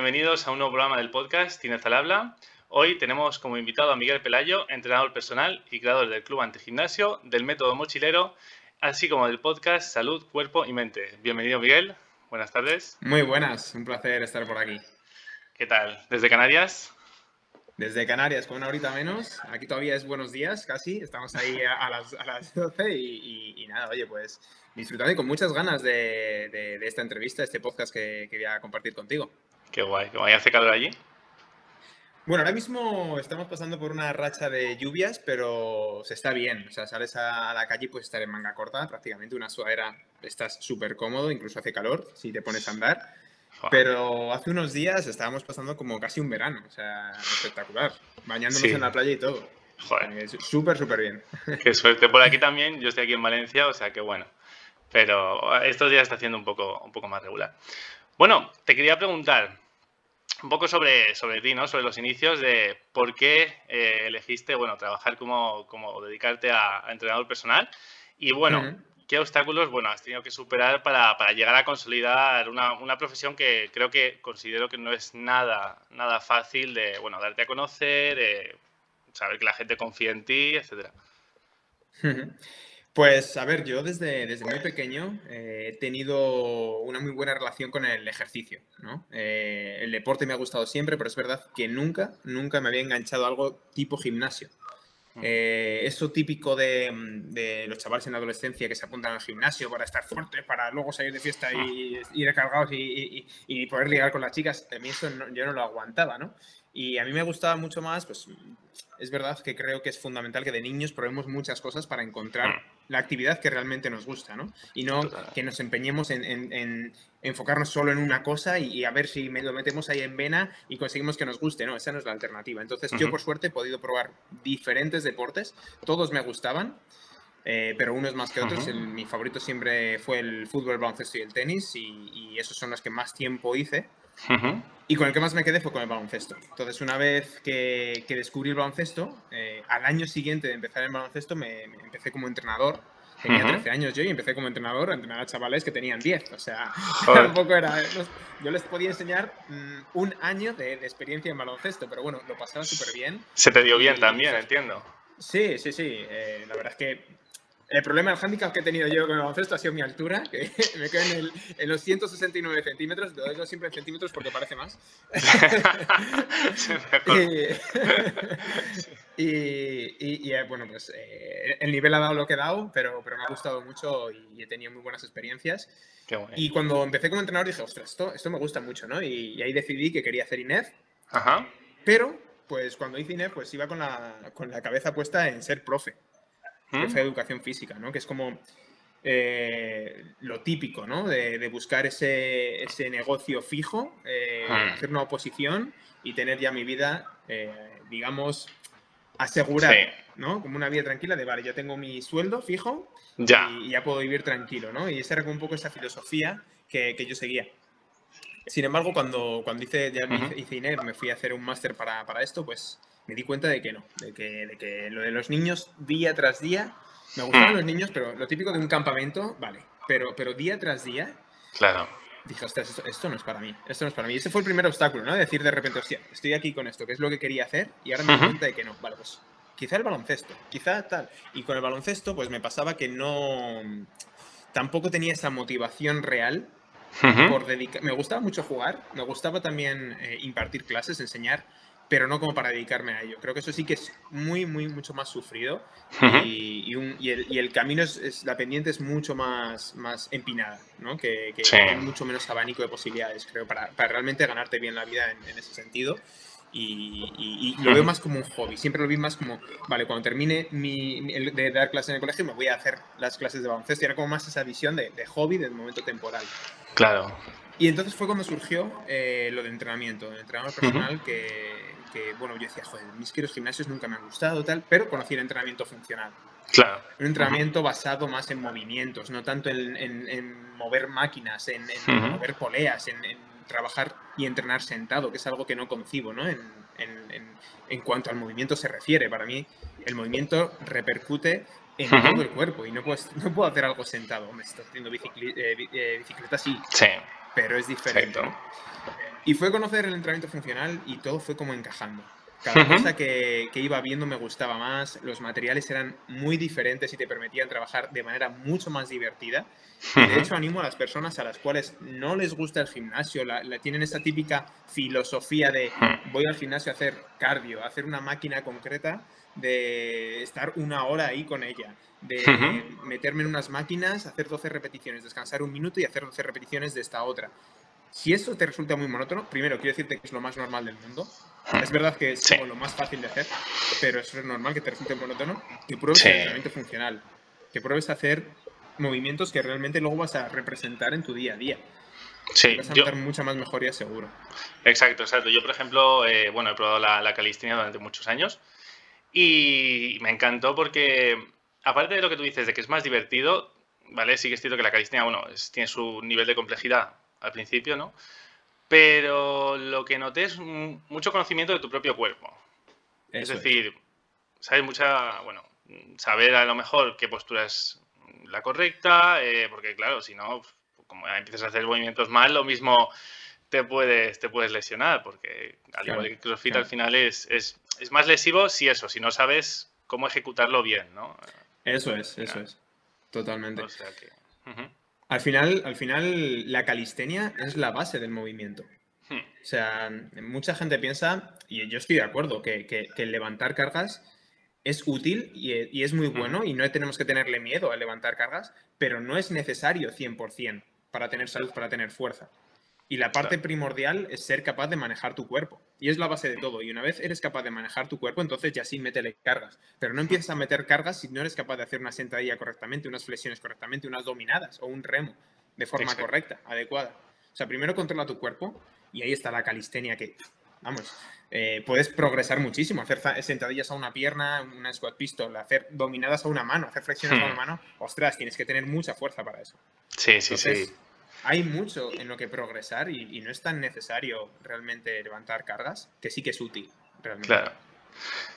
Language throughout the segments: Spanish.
bienvenidos a un nuevo programa del podcast Tinez al Habla. Hoy tenemos como invitado a Miguel Pelayo, entrenador personal y creador del Club Antigimnasio, del Método Mochilero, así como del podcast Salud, Cuerpo y Mente. Bienvenido Miguel, buenas tardes. Muy buenas, un placer estar por aquí. ¿Qué tal? ¿Desde Canarias? Desde Canarias, con una horita menos. Aquí todavía es buenos días, casi. Estamos ahí a, las, a las, 12 y, nada, oye, pues disfrutando y con muchas ganas de, esta entrevista, este podcast que, quería compartir contigo. Qué guay, qué guay. ¿Hace calor allí? Bueno, ahora mismo estamos pasando por una racha de lluvias, pero se está bien. O sea, sales a la calle y puedes estar en manga corta, prácticamente una sudadera, estás súper cómodo, incluso hace calor si te pones a andar. Pero hace unos días estábamos pasando como casi un verano, o sea, espectacular, bañándonos en la playa y todo. Joder. Súper, súper bien. Qué suerte. Por aquí también, yo estoy aquí en Valencia, o sea que bueno. Pero estos días está haciendo un poco, un poco más regular. Bueno, te quería preguntar, un poco sobre, sobre ti, ¿no? Sobre los inicios de por qué eh, elegiste, bueno, trabajar como, como dedicarte a, entrenador personal. Y bueno, ¿qué obstáculos, bueno, has tenido que superar para, para llegar a consolidar una, una, profesión que creo que considero que no es nada, nada fácil de, bueno, darte a conocer, eh, saber que la gente confía en ti, etcétera? Pues a ver, yo desde, desde muy pequeño eh, he tenido una muy buena relación con el ejercicio. ¿no? Eh, el deporte me ha gustado siempre, pero es verdad que nunca, nunca me había enganchado algo tipo gimnasio. Mm. Eh, eso típico de, de, los chavales en la adolescencia que se apuntan al gimnasio para estar fuertes, para luego salir de fiesta y ir recargados y, y, poder ligar con las chicas, a mí eso yo no lo aguantaba, ¿no? Y a mí me gustaba mucho más, pues es verdad que creo que es fundamental que de niños probemos muchas cosas para encontrar mm. la actividad que realmente nos gusta, ¿no? Y no que nos empeñemos en, enfocarnos solo en una cosa y, a ver si lo metemos ahí en vena y conseguimos que nos guste, ¿no? Esa no es la alternativa. Entonces yo por suerte he podido probar diferentes deportes, todos me gustaban. Eh, pero unos más que otros. mi favorito siempre fue el fútbol, el baloncesto y el tenis, y, esos son los que más tiempo hice. Y con el que más me quedé fue con el baloncesto. Entonces, una vez que, descubrí el baloncesto, eh, al año siguiente de empezar el baloncesto, me, empecé como entrenador. Tenía 13 años yo y empecé como entrenador a entrenar a chavales que tenían 10. O sea, tampoco era. Yo les podía enseñar mm, un año de, experiencia en baloncesto, pero bueno, lo pasaba súper bien. Se te dio bien también, entiendo. Sí, sí, sí. Eh, la verdad es que el problema, el handicap que he tenido yo con el baloncesto ha sido mi altura, que me quedo en, en los 169 centímetros, lo digo siempre en centímetros porque parece más. y, eh, bueno, pues eh, el nivel ha dado lo que ha dado, pero, pero me ha gustado mucho y he tenido muy buenas experiencias. Y cuando empecé como entrenador dije, ostras, esto, esto me gusta mucho, ¿no? Y, ahí decidí que quería hacer INEF. Ajá. Pero, pues cuando hice INEF, pues iba con la, con la cabeza puesta en ser profe profe de educación física, ¿no? Que es como eh, lo típico, ¿no? De, buscar ese, negocio fijo, eh, hacer una oposición y tener ya mi vida, eh, digamos, asegurada, ¿no? Como una vida tranquila de, vale, ya tengo mi sueldo fijo ya. Y, ya puedo vivir tranquilo, ¿no? Y esa era como un poco esa filosofía que, yo seguía. Sin embargo, cuando, cuando hice, ya hice INER, me fui a hacer un máster para, para esto, pues me di cuenta de que no, de que, de que lo de los niños día tras día, me gustaban los niños, pero lo típico de un campamento, vale, pero, pero día tras día, claro. dije, ostras, esto, no es para mí, esto no es para mí. ese fue el primer obstáculo, ¿no? Decir de repente, hostia, estoy aquí con esto, que es lo que quería hacer, y ahora me doy cuenta de que no, vale, pues quizá el baloncesto, quizá tal. Y con el baloncesto, pues me pasaba que no, tampoco tenía esa motivación real por dedicar. Me gustaba mucho jugar, me gustaba también eh, impartir clases, enseñar, pero no como para dedicarme a ello. Creo que eso sí que es muy, muy, mucho más sufrido y, el, camino es, la pendiente es mucho más, más empinada, ¿no? Que, hay mucho menos abanico de posibilidades, creo, para, realmente ganarte bien la vida en, ese sentido. Y, lo veo más como un hobby. Siempre lo vi más como, vale, cuando termine mi, de dar clases en el colegio, me voy a hacer las clases de baloncesto. Y era como más esa visión de, hobby del momento temporal. Claro. Y entonces fue cuando surgió eh, lo de entrenamiento, el entrenador personal, que, que, bueno, yo decía, joder, mis quiros gimnasios nunca me han gustado, tal, pero conocí el entrenamiento funcional. Claro. Un entrenamiento basado más en movimientos, no tanto en, mover máquinas, en, mover poleas, en, trabajar y entrenar sentado, que es algo que no concibo, ¿no? En, cuanto al movimiento se refiere. Para mí, el movimiento repercute en todo el cuerpo y no, puedes, no puedo hacer algo sentado. Me estás haciendo eh, eh, bicicleta, sí, sí, pero es diferente. Y fue conocer el entrenamiento funcional y todo fue como encajando. Cada cosa que, que, iba viendo me gustaba más, los materiales eran muy diferentes y te permitían trabajar de manera mucho más divertida. Y de hecho animo a las personas a las cuales no les gusta el gimnasio, la, tienen esta típica filosofía de voy al gimnasio a hacer cardio, a hacer una máquina concreta, de estar una hora ahí con ella, de meterme en unas máquinas, hacer 12 repeticiones, descansar un minuto y hacer 12 repeticiones de esta otra. Si eso te resulta muy monótono, primero quiero decirte que es lo más normal del mundo. Es verdad que es como lo más fácil de hacer, pero eso es normal que te resulte monótono. Que pruebes el entrenamiento funcional, que pruebes a hacer movimientos que realmente luego vas a representar en tu día a día. Sí, vas a notar mucha más mejoría seguro. Exacto, exacto. Yo, por ejemplo, eh, bueno, he probado la, la calistenia durante muchos años y me encantó porque, aparte de lo que tú dices, de que es más divertido, ¿vale? Sí que es cierto que la calistenia, bueno, tiene su nivel de complejidad al principio, ¿no? Pero lo que noté es mucho conocimiento de tu propio cuerpo. es decir, sabes mucha, bueno, saber a lo mejor qué postura es la correcta, eh, porque claro, si no, como empiezas a hacer movimientos mal, lo mismo te puedes, te puedes lesionar, porque al igual que CrossFit al final es, es, es, más lesivo si eso, si no sabes cómo ejecutarlo bien, ¿no? Eso es, eso es. Totalmente. Al final, al final, la calistenia es la base del movimiento. Hmm. O sea, mucha gente piensa, y yo estoy de acuerdo, que, que, levantar cargas es útil y, es muy hmm. bueno y no tenemos que tenerle miedo a levantar cargas, pero no es necesario 100% para tener salud, para tener fuerza. Y la parte primordial es ser capaz de manejar tu cuerpo. Y es la base de todo. Y una vez eres capaz de manejar tu cuerpo, entonces ya sí métele cargas. Pero no empiezas a meter cargas si no eres capaz de hacer una sentadilla correctamente, unas flexiones correctamente, unas dominadas o un remo de forma correcta, adecuada. O sea, primero controla tu cuerpo y ahí está la calistenia que, vamos, eh, puedes progresar muchísimo. Hacer sentadillas a una pierna, una squat pistol, hacer dominadas a una mano, hacer flexiones a una hmm. mano. Ostras, tienes que tener mucha fuerza para eso. Sí, sí, sí hay mucho en lo que progresar y, no es tan necesario realmente levantar cargas, que sí que es útil. Realmente. Claro,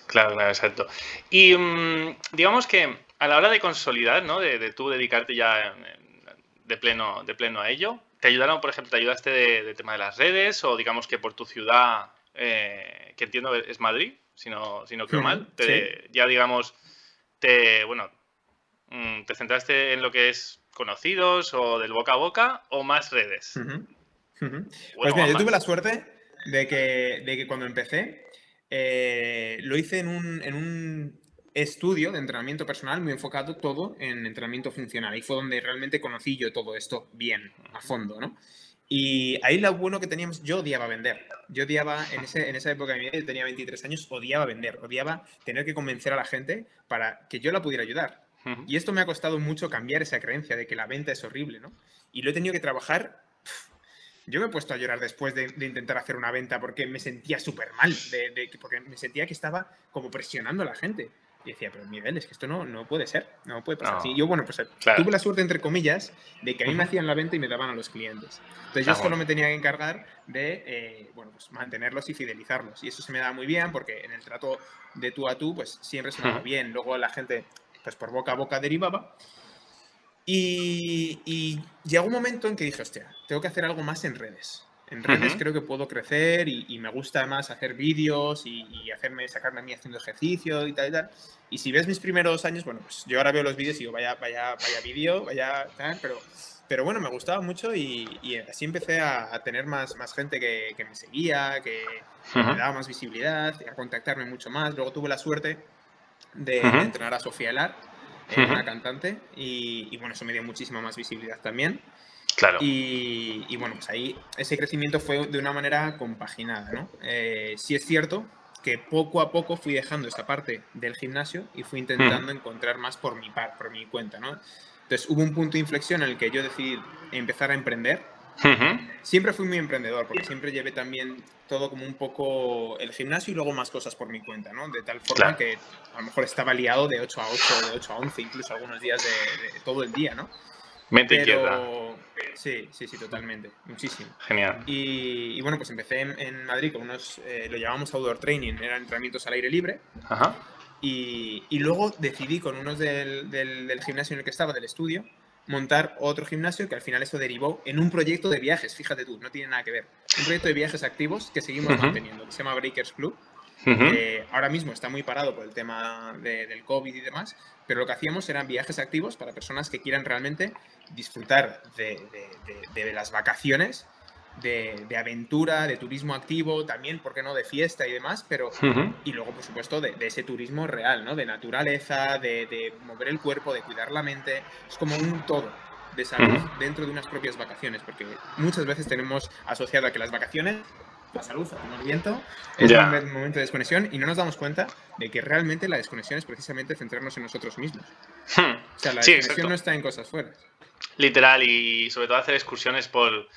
claro, claro, exacto. Y mm, digamos que a la hora de consolidar, ¿no? De, tú dedicarte ya de pleno, de pleno a ello, ¿te ayudaron, por ejemplo, te ayudaste de, tema de las redes o digamos que por tu ciudad, eh, que entiendo es Madrid, si no, si no creo mal, ya digamos, te, bueno, mm, te centraste en lo que es conocidos o del boca a boca o más redes? pues mira, yo tuve la suerte de que, de que cuando empecé eh, lo hice en un, en un, estudio de entrenamiento personal muy enfocado todo en entrenamiento funcional. Y fue donde realmente conocí yo todo esto bien, a fondo, ¿no? Y ahí lo bueno que teníamos, yo odiaba vender. Yo odiaba, en, ese, en esa época de mi vida, yo tenía 23 años, odiaba vender, odiaba tener que convencer a la gente para que yo la pudiera ayudar. Y esto me ha costado mucho cambiar esa creencia de que la venta es horrible, ¿no? Y lo he tenido que trabajar. Yo me he puesto a llorar después de, intentar hacer una venta porque me sentía súper mal, de, porque me sentía que estaba como presionando a la gente. Y decía, pero Miguel, es que esto no, no puede ser, no puede pasar así. Yo, bueno, pues tuve la suerte, entre comillas, de que a mí me hacían la venta y me daban a los clientes. Entonces yo solo me tenía que encargar de, eh, bueno, pues mantenerlos y fidelizarlos. Y eso se me da muy bien porque en el trato de tú a tú, pues siempre se me va bien. Luego la gente pues por boca a boca derivaba. Y, llegó un momento en que dije, hostia, tengo que hacer algo más en redes. En redes creo que puedo crecer y, me gusta más hacer vídeos y, hacerme, sacarme a mí haciendo ejercicio y tal y tal. Y si ves mis primeros años, bueno, pues yo ahora veo los vídeos y digo, vaya, vaya, vaya vídeo, vaya tal, pero, pero bueno, me gustaba mucho y, así empecé a, tener más, más gente que, me seguía, que me daba más visibilidad, a contactarme mucho más. Luego tuve la suerte de, entrenar a Sofía Lar, eh, una cantante, y, bueno, eso me dio muchísima más visibilidad también. Claro. Y, bueno, pues ahí ese crecimiento fue de una manera compaginada, ¿no? Eh, sí es cierto que poco a poco fui dejando esta parte del gimnasio y fui intentando encontrar más por mi par, por mi cuenta, ¿no? Entonces hubo un punto de inflexión en el que yo decidí empezar a emprender Siempre fui muy emprendedor, porque siempre llevé también todo como un poco el gimnasio y luego más cosas por mi cuenta, ¿no? De tal forma que a lo mejor estaba liado de 8 a 8, de 8 a 11, incluso algunos días de, todo el día, ¿no? Mente izquierda. Sí, sí, sí, totalmente. Muchísimo. Genial. Y, bueno, pues empecé en, Madrid con unos, eh, lo llamamos outdoor training, eran entrenamientos al aire libre. Ajá. Y, y, luego decidí con unos del, del, del, gimnasio en el que estaba, del estudio, montar otro gimnasio que al final eso derivó en un proyecto de viajes, fíjate tú, no tiene nada que ver. un proyecto de viajes activos que seguimos manteniendo, que se llama Breakers Club. ahora mismo está muy parado por el tema del COVID y demás, pero lo que hacíamos eran viajes activos para personas que quieran realmente disfrutar de, de las vacaciones de, aventura, de turismo activo, también, ¿por qué no?, de fiesta y demás, pero... Y luego, por supuesto, de, ese turismo real, ¿no? De naturaleza, de, mover el cuerpo, de cuidar la mente. Es como un todo de salud dentro de unas propias vacaciones, porque muchas veces tenemos asociado a que las vacaciones la salud, el viento, es un momento de desconexión y no nos damos cuenta de que realmente la desconexión es precisamente centrarnos en nosotros mismos. Hmm. O sea, la desconexión no está en cosas fuera. Literal, y sobre todo hacer excursiones por,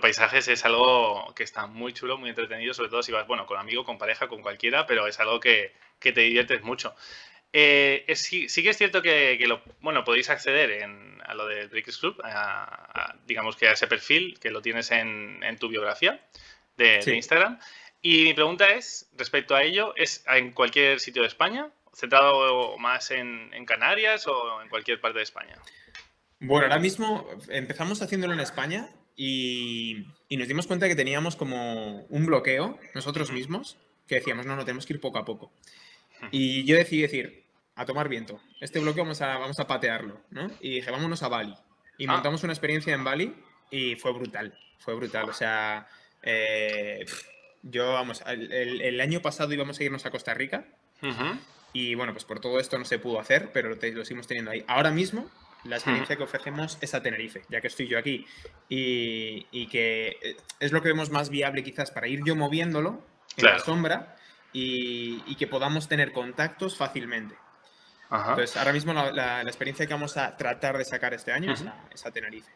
paisajes es algo que está muy chulo, muy entretenido, sobre todo si vas, bueno, con amigo, con pareja, con cualquiera, pero es algo que, te diviertes mucho. Eh, sí, que es cierto que, lo, bueno, podéis acceder en, a lo de Bricks Club, digamos que a ese perfil que lo tienes en, tu biografía de, Instagram. Y mi pregunta es, respecto a ello, ¿es en cualquier sitio de España? ¿Centrado más en Canarias o en cualquier parte de España? Bueno, ahora mismo empezamos haciéndolo en España y, nos dimos cuenta que teníamos como un bloqueo nosotros mismos, que decíamos, no, no, tenemos que ir poco a poco. Y yo decidí decir, a tomar viento, este bloqueo vamos a, vamos a patearlo, ¿no? Y dije, vámonos a Bali. Y ah. montamos una experiencia en Bali y fue brutal, fue brutal. O sea, eh, yo, vamos, el, año pasado íbamos a irnos a Costa Rica. Y bueno, pues por todo esto no se pudo hacer, pero lo, lo seguimos teniendo ahí. Ahora mismo la experiencia que ofrecemos es a Tenerife, ya que estoy yo aquí. Y, que eh, es lo que vemos más viable quizás para ir yo moviéndolo en la sombra y, que podamos tener contactos fácilmente. Entonces, ahora mismo la, experiencia que vamos a tratar de sacar este año es, a, Tenerife.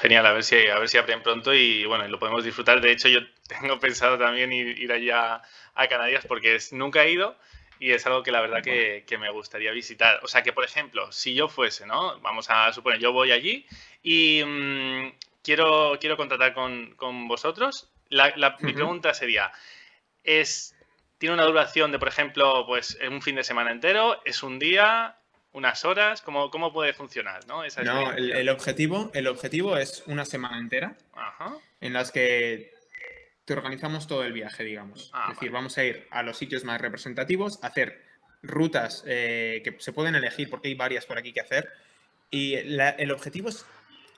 Genial, a ver si a ver si abren pronto y bueno, lo podemos disfrutar. De hecho, yo tengo pensado también ir, allá a Canarias porque es, nunca he ido y es algo que la verdad que, me gustaría visitar. O sea, que por ejemplo, si yo fuese, ¿no? Vamos a suponer, yo voy allí y mm, quiero, quiero contratar con, vosotros. La, Mi pregunta sería, ¿es, ¿tiene una duración de, por ejemplo, pues un fin de semana entero? ¿Es un día? unas horas? ¿Cómo, cómo puede funcionar? No, no el, objetivo, el objetivo es una semana entera en las que te organizamos todo el viaje, digamos. Ah, es decir, vamos a ir a los sitios más representativos, hacer rutas eh, que se pueden elegir porque hay varias por aquí que hacer. Y el objetivo es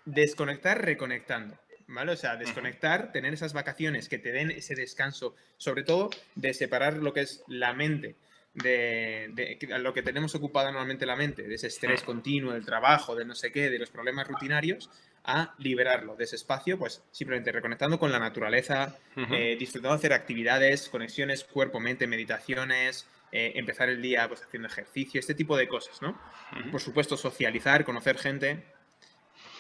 desconectar reconectando. ¿Vale? O sea, desconectar, tener esas vacaciones que te den ese descanso, sobre todo de separar lo que es la mente de, de, lo que tenemos ocupada normalmente la mente, de ese estrés continuo, del trabajo, de no sé qué, de los problemas rutinarios, a liberarlo de ese espacio, pues simplemente reconectando con la naturaleza, eh, disfrutando de hacer actividades, conexiones cuerpo-mente, meditaciones, eh, empezar el día pues, haciendo ejercicio, este tipo de cosas, ¿no? Por supuesto, socializar, conocer gente.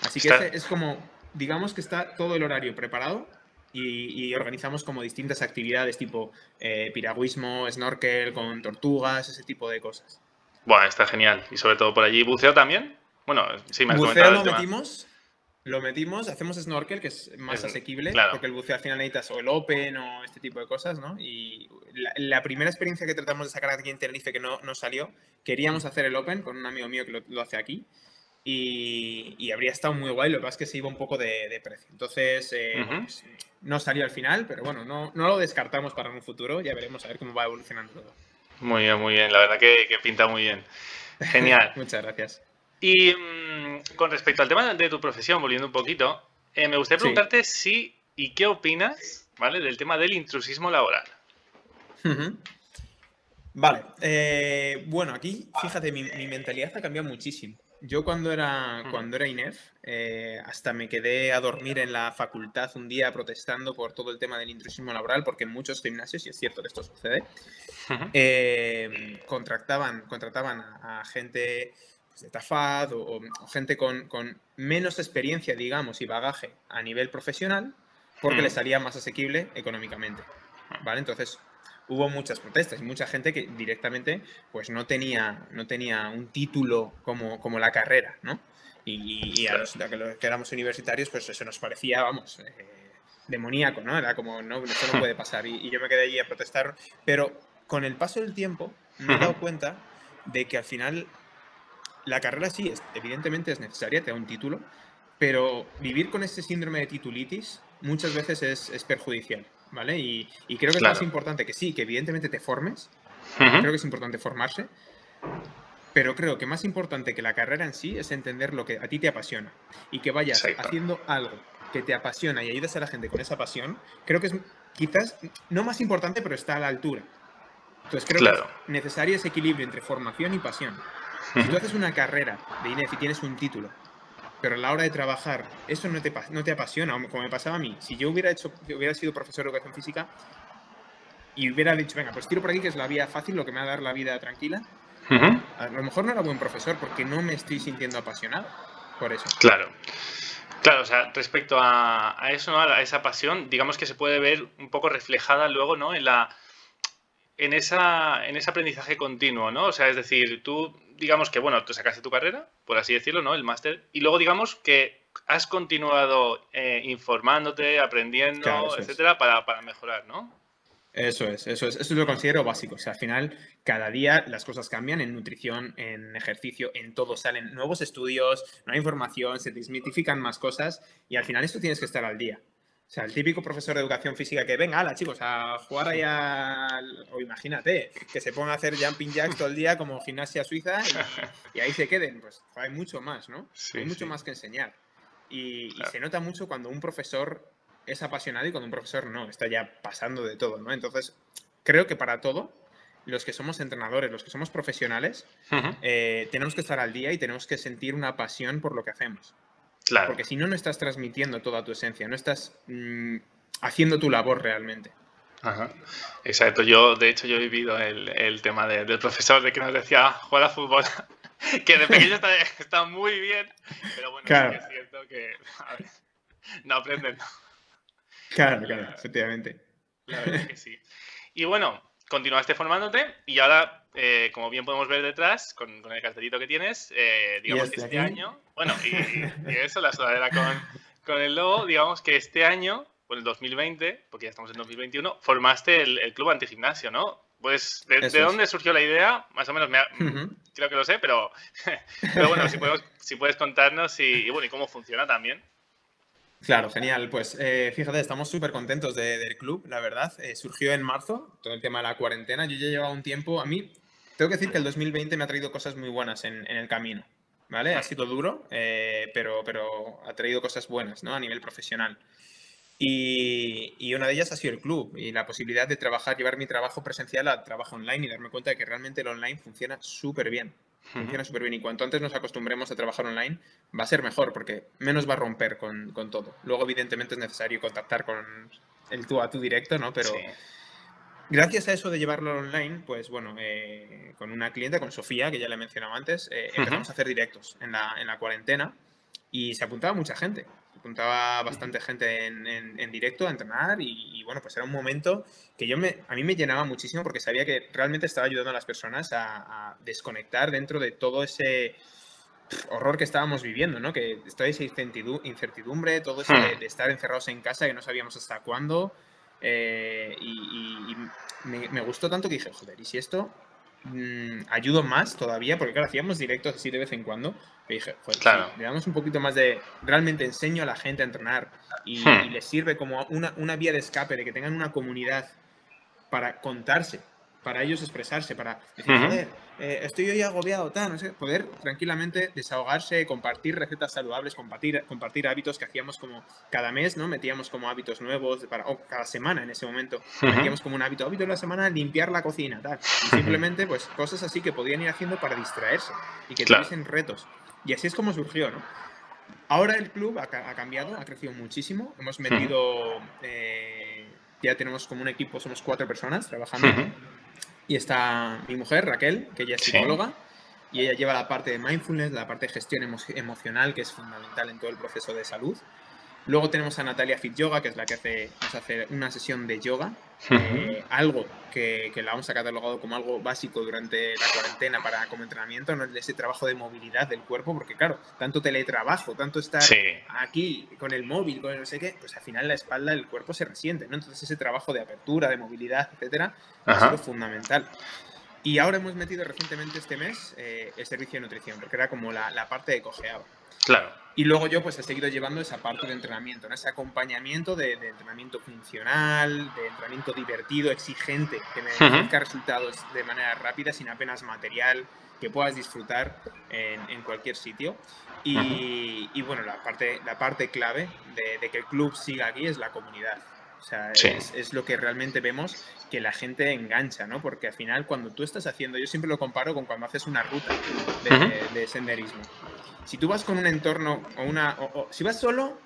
Así que es como, digamos que está todo el horario preparado y, organizamos como distintas actividades tipo eh, piragüismo, snorkel con tortugas, ese tipo de cosas. Bueno, está genial. Y sobre todo por allí, ¿buceo también? Bueno, sí, me has Buceo lo metimos, lo metimos, hacemos snorkel, que es más asequible, porque el buceo al final necesitas o el open o este tipo de cosas, ¿no? Y la, primera experiencia que tratamos de sacar aquí en Tenerife que no, no salió, queríamos hacer el open con un amigo mío que lo, hace aquí. Y, habría estado muy guay, lo que pasa es que se iba un poco de, precio. Entonces, eh, pues, no salió al final, pero bueno, no, no lo descartamos para un futuro, ya veremos a ver cómo va evolucionando todo. Muy bien, muy bien, la verdad que, que pinta muy bien. Genial. Muchas gracias. Y mm, con respecto al tema de tu profesión, volviendo un poquito, eh, me gustaría preguntarte si y qué opinas, ¿vale? Del tema del intrusismo laboral. Vale. Eh, bueno, aquí, fíjate, mi, mentalidad ha cambiado muchísimo. Yo cuando era, cuando era INEF, eh, hasta me quedé a dormir en la facultad un día protestando por todo el tema del intrusismo laboral, porque en muchos gimnasios, y es cierto que esto sucede, contrataban, contrataban a gente de Tafad o, gente con, menos experiencia, digamos, y bagaje a nivel profesional, porque les hmm. salía más asequible económicamente. ¿Vale? Entonces, hubo muchas protestas y mucha gente que directamente pues no tenía, no tenía un título como, como la carrera, ¿no? Y, a, los, que éramos universitarios, pues eso nos parecía, vamos, eh, demoníaco, ¿no? Era como, no, esto no puede pasar. Y, y, yo me quedé allí a protestar. Pero con el paso del tiempo me he dado cuenta de que al final la carrera sí, es, evidentemente es necesaria, te da un título, pero vivir con ese síndrome de titulitis muchas veces es, perjudicial, ¿vale? Y, creo que es más importante que sí, que evidentemente te formes, creo que es importante formarse, pero creo que más importante que la carrera en sí es entender lo que a ti te apasiona y que vayas haciendo algo que te apasiona y ayudas a la gente con esa pasión, creo que es quizás no más importante, pero está a la altura. Entonces creo que es necesario ese equilibrio entre formación y pasión. Si tú haces una carrera de INEF y tienes un título, pero a la hora de trabajar eso no te, no te apasiona, como me pasaba a mí, si yo hubiera, hecho, hubiera sido profesor de educación física y hubiera dicho, venga, pues tiro por aquí que es la vía fácil, lo que me va a dar la vida tranquila, a lo mejor no era buen profesor porque no me estoy sintiendo apasionado por eso. Claro. Claro, o sea, respecto a, eso, ¿no? a esa pasión, digamos que se puede ver un poco reflejada luego, ¿no? En la en esa en ese aprendizaje continuo, ¿no? O sea, es decir, tú digamos que bueno, tú sacaste tu carrera, por así decirlo, ¿no? El máster y luego digamos que has continuado eh, informándote, aprendiendo, etcétera, para, para mejorar, ¿no? Eso es, eso es, eso lo considero básico. O sea, al final, cada día las cosas cambian en nutrición, en ejercicio, en todo. Salen nuevos estudios, nueva información, se desmitifican más cosas y al final esto tienes que estar al día. O sea, el típico profesor de educación física que venga, ala chicos, a jugar allá, o imagínate, que se ponga a hacer jumping jacks todo el día como gimnasia suiza y, ahí se queden. Pues hay mucho más, ¿no? hay mucho más que enseñar. Y, y, se nota mucho cuando un profesor es apasionado y cuando un profesor no, está ya pasando de todo, ¿no? Entonces, creo que para todo, los que somos entrenadores, los que somos profesionales, eh, tenemos que estar al día y tenemos que sentir una pasión por lo que hacemos. Claro. Porque si no, no estás transmitiendo toda tu esencia, no estás mm, haciendo tu labor realmente. Ajá. Exacto, yo de hecho yo he vivido el, tema del profesor de que nos decía juega a fútbol, que de pequeño está, muy bien, pero bueno, es cierto que no aprenden. Claro, claro, efectivamente. La verdad que sí. Y bueno, continuaste formándote y ahora, eh, como bien podemos ver detrás, con, el cartelito que tienes, eh, digamos que este año, bueno, y, eso, la sudadera con, con, el logo, digamos que este año, por el 2020, porque ya estamos en 2021, formaste el, club antigimnasio, ¿no? Pues, ¿de, dónde surgió la idea? Más o menos, me creo que lo sé, pero, pero bueno, si, si puedes contarnos y, y, bueno, y cómo funciona también. Claro, genial. Pues eh, fíjate, estamos súper contentos del club, la verdad. Eh, surgió en marzo, todo el tema de la cuarentena. Yo ya llevaba un tiempo, a mí, tengo que decir que el 2020 me ha traído cosas muy buenas en, el camino, ¿vale? Ha sido duro, eh, pero, pero ha traído cosas buenas, ¿no? A nivel profesional. Y, y, una de ellas ha sido el club y la posibilidad de trabajar, llevar mi trabajo presencial a trabajo online y darme cuenta de que realmente el online funciona súper bien. Funciona súper bien y cuanto antes nos acostumbremos a trabajar online, va a ser mejor porque menos va a romper con, con todo. Luego, evidentemente, es necesario contactar con el tú a tú directo, ¿no? Pero gracias a eso de llevarlo online, pues bueno, eh, con una cliente, con Sofía, que ya le he mencionado antes, eh, empezamos a hacer directos en la, en la cuarentena y se apuntaba mucha gente apuntaba bastante gente en, directo a entrenar y, bueno, pues era un momento que yo me, a mí me llenaba muchísimo porque sabía que realmente estaba ayudando a las personas a, desconectar dentro de todo ese horror que estábamos viviendo, ¿no? Que toda esa incertidumbre, todo eso de, hmm. estar encerrados en casa que no sabíamos hasta cuándo. Eh, y, me, gustó tanto que dije, joder, ¿y si esto mm, ayudo más todavía? Porque claro, hacíamos directos así de vez en cuando dije, claro. le damos un poquito más de. Realmente enseño a la gente a entrenar y, hmm. les sirve como una, una, vía de escape, de que tengan una comunidad para contarse, para ellos expresarse, para decir, joder, eh, estoy hoy agobiado, tal, no sé, poder tranquilamente desahogarse, compartir recetas saludables, compartir, compartir hábitos que hacíamos como cada mes, ¿no? Metíamos como hábitos nuevos, para, o cada semana en ese momento, metíamos como un hábito, hábito de la semana, limpiar la cocina, tal. Y simplemente, pues, cosas así que podían ir haciendo para distraerse y que tuviesen retos. Y así es como surgió, ¿no? Ahora el club ha, cambiado, ha crecido muchísimo. Hemos metido, eh, ya tenemos como un equipo, somos cuatro personas trabajando. Y está mi mujer, Raquel, que ella es psicóloga. Y ella lleva la parte de mindfulness, la parte de gestión emocional, que es fundamental en todo el proceso de salud. Luego tenemos a Natalia Fit Yoga, que es la que hace, nos hace una sesión de yoga, eh, algo que, que, la vamos a catalogado como algo básico durante la cuarentena para como entrenamiento, ¿no? ese trabajo de movilidad del cuerpo, porque claro, tanto teletrabajo, tanto estar aquí con el móvil, con el no sé qué, pues al final la espalda del cuerpo se resiente, ¿no? Entonces ese trabajo de apertura, de movilidad, etcétera, ha sido fundamental. Y ahora hemos metido recientemente este mes eh, el servicio de nutrición, porque era como la, la parte de cojeaba. Claro. Y luego yo pues he seguido llevando esa parte de entrenamiento, ¿no? ese acompañamiento de, de entrenamiento funcional, de entrenamiento divertido, exigente, que me ofrezca resultados de manera rápida, sin apenas material, que puedas disfrutar en, en cualquier sitio. Y, y, bueno, la parte, la parte clave de, de, que el club siga aquí es la comunidad. O sea, sí. es, es, lo que realmente vemos que la gente engancha, ¿no? Porque al final cuando tú estás haciendo, yo siempre lo comparo con cuando haces una ruta de, uh -huh. de senderismo si tú vas con un entorno o una. O, o, si vas solo,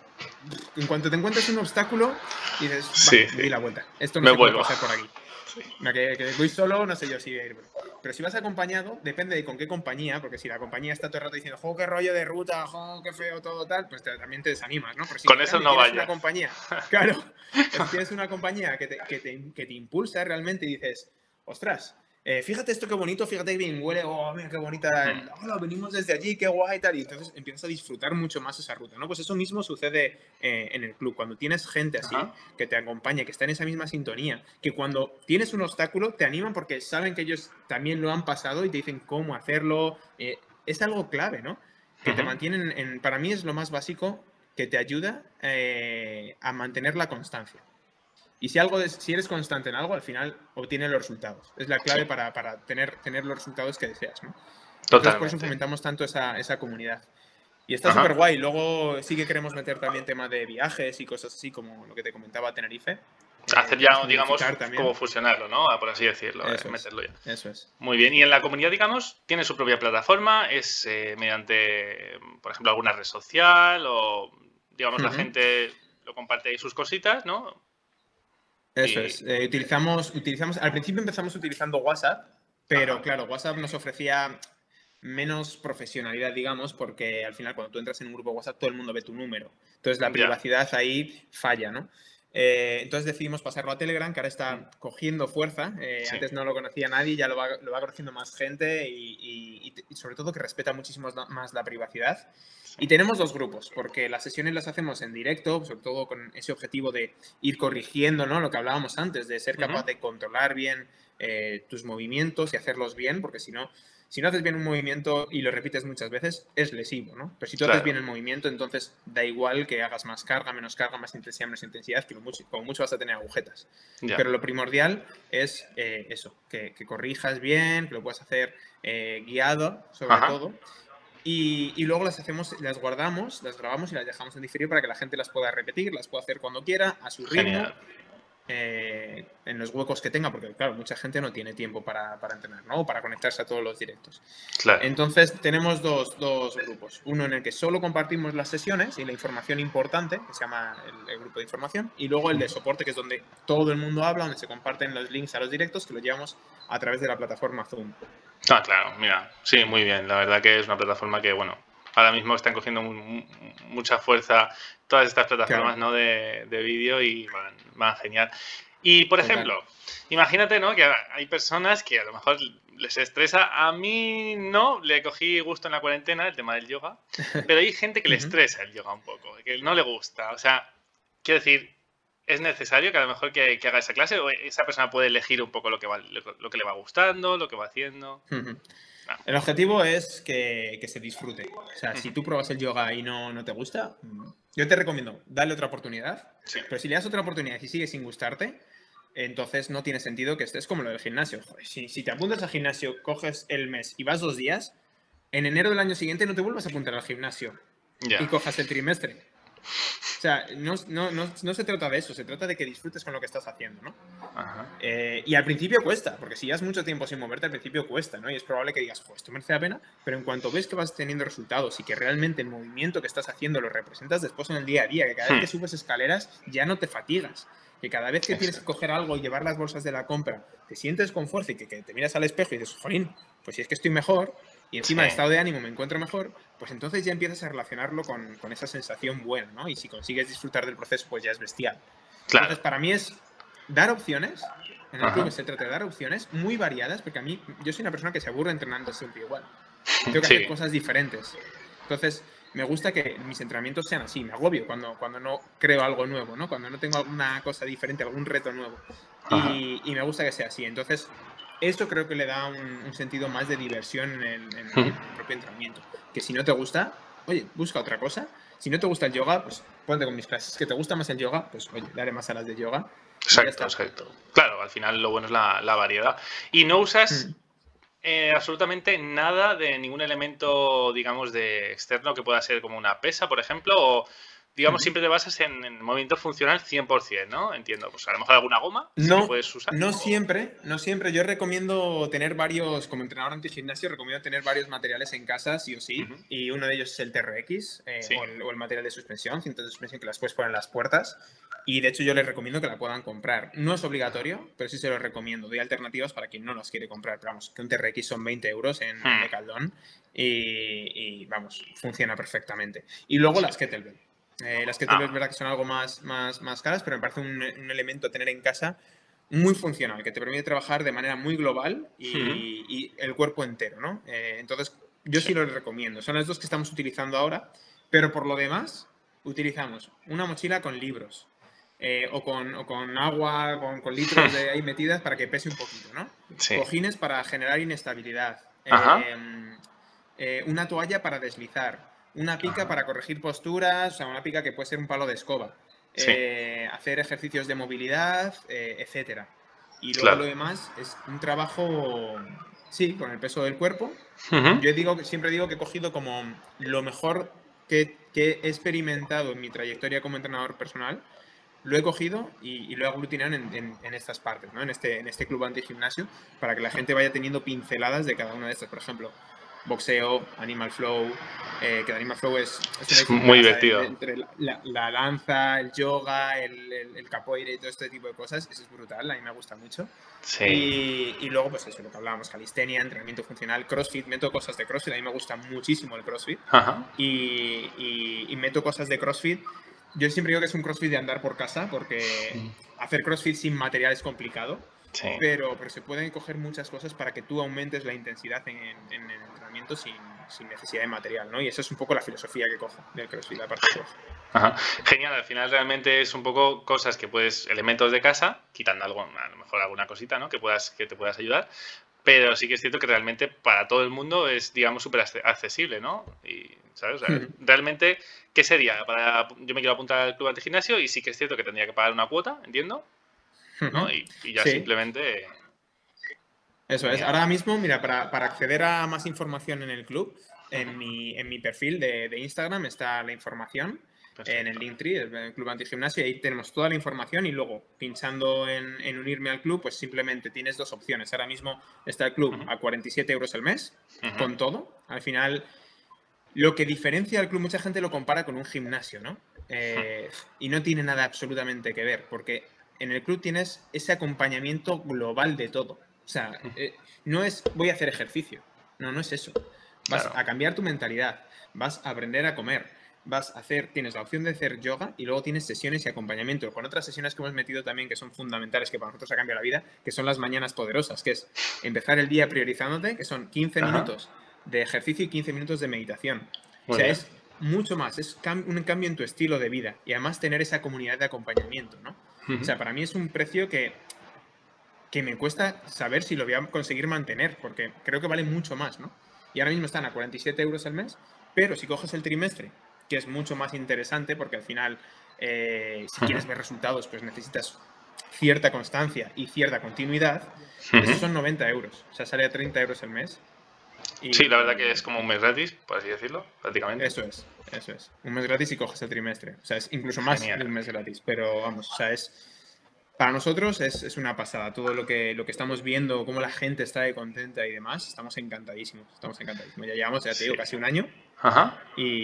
en cuanto te encuentres un obstáculo, dices, sí, sí. la vuelta. Esto no Me se vuelvo. puede pasar por aquí. Que, que, voy solo, no sé yo si ir. Pero si vas acompañado, depende de con qué compañía, porque si la compañía está todo el rato diciendo, jo, qué rollo de ruta, jo, qué feo, todo tal, pues te, también te desanimas, ¿no? Pero si con eso no vaya. una compañía, claro, si tienes una compañía que te, que te, que te impulsa realmente y dices, ostras, eh, fíjate esto qué bonito, fíjate que bien huele, oh, mira qué bonita, el, oh, venimos desde allí, qué guay tal, y entonces empiezas a disfrutar mucho más esa ruta, ¿no? Pues eso mismo sucede eh, en el club, cuando tienes gente así, Ajá. que te acompaña, que está en esa misma sintonía, que cuando tienes un obstáculo te animan porque saben que ellos también lo han pasado y te dicen cómo hacerlo, eh, es algo clave, ¿no? Que Ajá. te mantienen, en, para mí es lo más básico que te ayuda a mantener la constancia. Y si, algo si eres constante en algo, al final obtienes los resultados. Es la clave sí. para, para tener, tener los resultados que deseas. ¿no? Entonces, por eso fomentamos tanto esa, esa comunidad. Y está súper guay. Luego sí que queremos meter también tema de viajes y cosas así, como lo que te comentaba Tenerife. Hacer ya, eh, digamos, como fusionarlo, ¿no? Por así decirlo, eso eh, meterlo ya. Eso es. Muy bien. Y en la comunidad, digamos, tiene su propia plataforma, es eh, mediante, por ejemplo, alguna red social o, digamos, uh -huh. la gente lo comparte ahí sus cositas, ¿no? Eso es. Eh, utilizamos, utilizamos, al principio empezamos utilizando WhatsApp, pero Ajá. claro, WhatsApp nos ofrecía menos profesionalidad, digamos, porque al final cuando tú entras en un grupo WhatsApp todo el mundo ve tu número. Entonces la privacidad yeah. ahí falla, ¿no? Eh, entonces decidimos pasarlo a Telegram, que ahora está cogiendo fuerza. Eh, sí. Antes no lo conocía nadie, ya lo va, lo va conociendo más gente y, y, y, sobre todo que respeta muchísimo más la privacidad. Y tenemos dos grupos, porque las sesiones las hacemos en directo, sobre todo con ese objetivo de ir corrigiendo ¿no? lo que hablábamos antes, de ser capaz uh -huh. de controlar bien eh, tus movimientos y hacerlos bien, porque si no, si no haces bien un movimiento y lo repites muchas veces, es lesivo, ¿no? Pero si tú claro. haces bien el movimiento, entonces da igual que hagas más carga, menos carga, más intensidad, menos intensidad, que como mucho, como mucho vas a tener agujetas. Pero lo primordial es eh, eso, que, que, corrijas bien, que lo puedas hacer eh, guiado, sobre Ajá. todo. Y, y, luego las hacemos, las guardamos, las grabamos y las dejamos en diferido para que la gente las pueda repetir, las pueda hacer cuando quiera, a su ritmo, eh, en los huecos que tenga, porque claro, mucha gente no tiene tiempo para, para entrenar, ¿no? O para conectarse a todos los directos. Claro. Entonces tenemos dos, dos, grupos. Uno en el que solo compartimos las sesiones y la información importante, que se llama el, el, grupo de información, y luego el de soporte, que es donde todo el mundo habla, donde se comparten los links a los directos, que lo llevamos a través de la plataforma Zoom. Ah, claro, mira, sí, muy bien. La verdad que es una plataforma que, bueno, ahora mismo están cogiendo mucha fuerza todas estas plataformas claro. ¿no? de, de vídeo y van, van, genial. Y, por ejemplo, imagínate ¿no? que hay personas que a lo mejor les estresa. A mí no, le cogí gusto en la cuarentena el tema del yoga, pero hay gente que le estresa el yoga un poco, que no le gusta. O sea, quiero decir, ¿Es necesario que a lo mejor que, que, haga esa clase o esa persona puede elegir un poco lo que, va, lo que le va gustando, lo que va haciendo? El objetivo es que, que, se disfrute. O sea, si tú pruebas el yoga y no, no te gusta, yo te recomiendo, dale otra oportunidad. Sí. Pero si le das otra oportunidad y sigue sin gustarte, entonces no tiene sentido que estés como lo del gimnasio. Joder, si, si te apuntas al gimnasio, coges el mes y vas dos días, en enero del año siguiente no te vuelvas a apuntar al gimnasio yeah. y cojas el trimestre. O sea, no, no, no, no, se trata de eso, se trata de que disfrutes con lo que estás haciendo, ¿no? Eh, y al principio cuesta, porque si llevas mucho tiempo sin moverte, al principio cuesta, ¿no? Y es probable que digas, pues esto merece la pena, pero en cuanto ves que vas teniendo resultados y que realmente el movimiento que estás haciendo lo representas después en el día a día, que cada vez que hmm. subes escaleras ya no te fatigas, que cada vez que tienes que coger algo y llevar las bolsas de la compra, te sientes con fuerza y que, que te miras al espejo y dices, jolín, pues si es que estoy mejor, y encima sí. de estado de ánimo me encuentro mejor, pues entonces ya empiezas a relacionarlo con, con, esa sensación buena, ¿no? Y si consigues disfrutar del proceso, pues ya es bestial. Claro. Entonces, para mí es dar opciones, en el club se trata de dar opciones muy variadas, porque a mí, yo soy una persona que se aburre entrenando siempre igual. Tengo que sí. hacer cosas diferentes. Entonces, me gusta que mis entrenamientos sean así, me agobio cuando, cuando no creo algo nuevo, ¿no? Cuando no tengo alguna cosa diferente, algún reto nuevo. Y, y, me gusta que sea así. Entonces, eso creo que le da un, sentido más de diversión en, el, propio entrenamiento. Que si no te gusta, oye, busca otra cosa. Si no te gusta el yoga, pues ponte con mis clases. Que te gusta más el yoga, pues oye, daré más a las de yoga. Exacto, exacto. Claro, al final lo bueno es la, variedad. Y no usas mm. eh, absolutamente nada de ningún elemento, digamos, de externo que pueda ser como una pesa, por ejemplo, o digamos, siempre te basas en, el movimiento funcional 100%, ¿no? Entiendo. Pues a lo mejor alguna goma no, puedes usar. No siempre, no siempre. Yo recomiendo tener varios, como entrenador antigimnasio, recomiendo tener varios materiales en casa, sí o sí. Y uno de ellos es el TRX eh, o, el, material de suspensión, cintas de suspensión que las puedes poner en las puertas. Y de hecho yo les recomiendo que la puedan comprar. No es obligatorio, pero sí se lo recomiendo. Doy alternativas para quien no las quiere comprar. Pero vamos, que un TRX son 20 euros en, hmm. Caldón y, y, vamos, funciona perfectamente. Y luego las kettlebell. Eh, las que ah. es verdad que son algo más, más, más caras, pero me parece un, elemento a tener en casa muy funcional, que te permite trabajar de manera muy global y, el cuerpo entero, ¿no? Eh, entonces, yo sí. lo recomiendo. Son las dos que estamos utilizando ahora, pero por lo demás, utilizamos una mochila con libros. Eh, o, con, agua, con, litros de ahí metidas para que pese un poquito, ¿no? Cojines para generar inestabilidad. una toalla para deslizar una pica para corregir posturas, o sea, una pica que puede ser un palo de escoba, eh, hacer ejercicios de movilidad, eh, etcétera. Y luego lo demás es un trabajo, sí, con el peso del cuerpo. Yo digo, siempre digo que he cogido como lo mejor que, he experimentado en mi trayectoria como entrenador personal, lo he cogido y, lo he aglutinado en, estas partes, ¿no? en, este, en este club antigimnasio, para que la gente vaya teniendo pinceladas de cada una de estas. Por ejemplo, boxeo, Animal Flow, eh, que Animal Flow es, muy divertido. Entre, la, lanza, el yoga, el, el, capoeira y todo este tipo de cosas, eso es brutal, a mí me gusta mucho. Sí. Y, luego, pues eso, lo que hablábamos, calistenia, entrenamiento funcional, crossfit, meto cosas de crossfit, a mí me gusta muchísimo el crossfit. Y, y, meto cosas de crossfit. Yo siempre digo que es un crossfit de andar por casa, porque hacer crossfit sin material es complicado. Pero, pero se pueden coger muchas cosas para que tú aumentes la intensidad en, el entrenamiento sin, sin, necesidad de material, ¿no? Y esa es un poco la filosofía que cojo del CrossFit, la parte Ajá. Genial, al final realmente es un poco cosas que puedes, elementos de casa, quitando algo, a lo mejor alguna cosita, ¿no? Que, puedas, que te puedas ayudar, pero sí que es cierto que realmente para todo el mundo es, digamos, súper accesible, ¿no? Y, ¿sabes? Realmente, ¿qué sería? Para, yo me quiero apuntar al club de gimnasio y sí que es cierto que tendría que pagar una cuota, entiendo, y, ya simplemente... Eso es. Ahora mismo, mira, para, acceder a más información en el club, en mi, en mi perfil de, Instagram está la información. En el Linktree, el Club Antigimnasio, y ahí tenemos toda la información y luego pinchando en, unirme al club, pues simplemente tienes dos opciones. Ahora mismo está el club a 47 euros al mes, con todo. Al final, lo que diferencia al club, mucha gente lo compara con un gimnasio, ¿no? Eh, y no tiene nada absolutamente que ver, porque en el club tienes ese acompañamiento global de todo. O sea, eh, no es voy a hacer ejercicio. No, no es eso. Vas a cambiar tu mentalidad, vas a aprender a comer, vas a hacer, tienes la opción de hacer yoga y luego tienes sesiones y acompañamiento con otras sesiones que hemos metido también que son fundamentales, que para nosotros ha cambiado la vida, que son las mañanas poderosas, que es empezar el día priorizándote, que son 15 minutos de ejercicio y 15 minutos de meditación. o sea, es mucho más, es un cambio en tu estilo de vida y además tener esa comunidad de acompañamiento, ¿no? O sea, para mí es un precio que, que me cuesta saber si lo voy a conseguir mantener, porque creo que vale mucho más, ¿no? Y ahora mismo están a 47 euros al mes, pero si coges el trimestre, que es mucho más interesante, porque al final, eh, si quieres ver resultados, pues necesitas cierta constancia y cierta continuidad, esos son 90 euros. O sea, sale a 30 euros al mes. Sí, la verdad que es como un mes gratis, por así decirlo, prácticamente. Eso es. Eso es. Un mes gratis y coges el trimestre. O sea, es incluso más un mes gratis. Pero vamos, o sea, es. Para nosotros es, una pasada. Todo lo que, lo que estamos viendo, cómo la gente está de contenta y demás, estamos encantadísimos. Estamos encantadísimos. Ya llevamos, ya te digo, casi un año. Ajá. Y,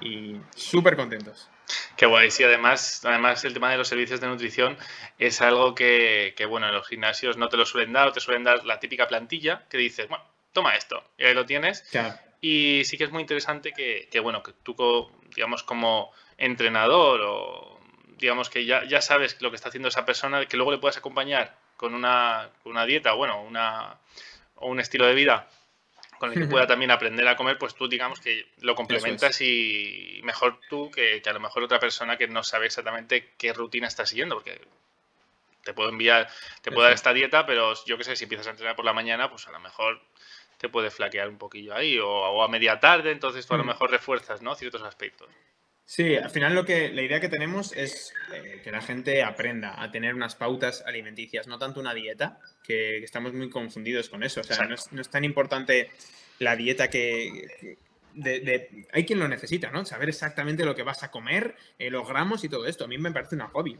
y súper contentos. Qué guay, sí, además, además el tema de los servicios de nutrición es algo que, que, bueno, en los gimnasios no te lo suelen dar, o te suelen dar la típica plantilla que dices, bueno, toma esto, y ahí lo tienes. Claro. Y sí que es muy interesante que, bueno, que tú, digamos, como entrenador o digamos que ya, ya sabes lo que está haciendo esa persona, que luego le puedas acompañar con una, una dieta, bueno, una, o un estilo de vida con el que pueda también aprender a comer, pues tú digamos que lo complementas y mejor tú que, a lo mejor otra persona que no sabe exactamente qué rutina está siguiendo, porque te puedo enviar, te puedo dar esta dieta, pero yo qué sé, si empiezas a entrenar por la mañana, pues a lo mejor te puede flaquear un poquillo ahí, o, a media tarde, entonces tú a lo mm. mejor refuerzas, ¿no? Ciertos aspectos. Sí, al final lo que la idea que tenemos es eh, que la gente aprenda a tener unas pautas alimenticias, no tanto una dieta, que, estamos muy confundidos con eso. O sea, no es, tan importante la dieta que, hay quien lo necesita, ¿no? Saber exactamente lo que vas a comer, eh, los gramos y todo esto. A mí me parece una hobby.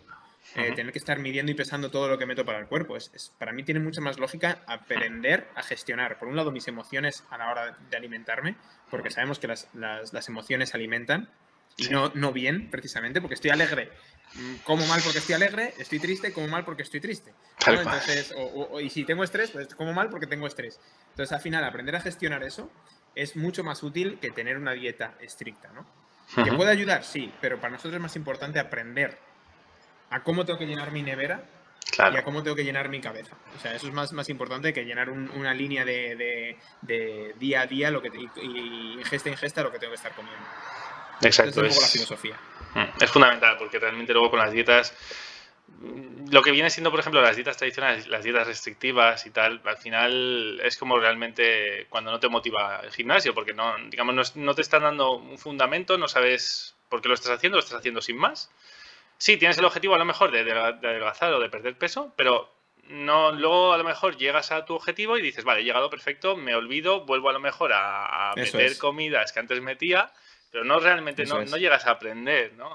Eh, tener que estar midiendo y pesando todo lo que meto para el cuerpo. Es, para mí tiene mucha más lógica aprender a gestionar, por un lado, mis emociones a la hora de alimentarme, porque sabemos que las, las emociones alimentan, y no, no bien, precisamente, porque estoy alegre. Mm, como mal porque estoy alegre, estoy triste, como mal porque estoy triste. Entonces, y si tengo estrés, pues como mal porque tengo estrés. Entonces, al final, aprender a gestionar eso es mucho más útil que tener una dieta estricta, ¿no? Que puede ayudar, sí, pero para nosotros es más importante aprender a cómo tengo que llenar mi nevera y a cómo tengo que llenar mi cabeza. O sea, eso es más, más importante que llenar una línea de, de, día a día lo que, y, y ingesta a ingesta lo que tengo que estar comiendo. Exacto. Es, la filosofía. Mm, es fundamental porque realmente luego con las dietas lo que viene siendo, por ejemplo, las dietas tradicionales, las dietas restrictivas y tal, al final es como realmente cuando no te motiva el gimnasio, porque no, digamos, no, te están dando un fundamento, no sabes por qué lo estás haciendo, lo estás haciendo sin más. Sí, tienes el objetivo a lo mejor de, de, adelgazar o de perder peso, pero no, luego a lo mejor llegas a tu objetivo y dices, vale, he llegado perfecto, me olvido, vuelvo a lo mejor a, meter comidas que antes metía pero no realmente, no, no, llegas a aprender, ¿no?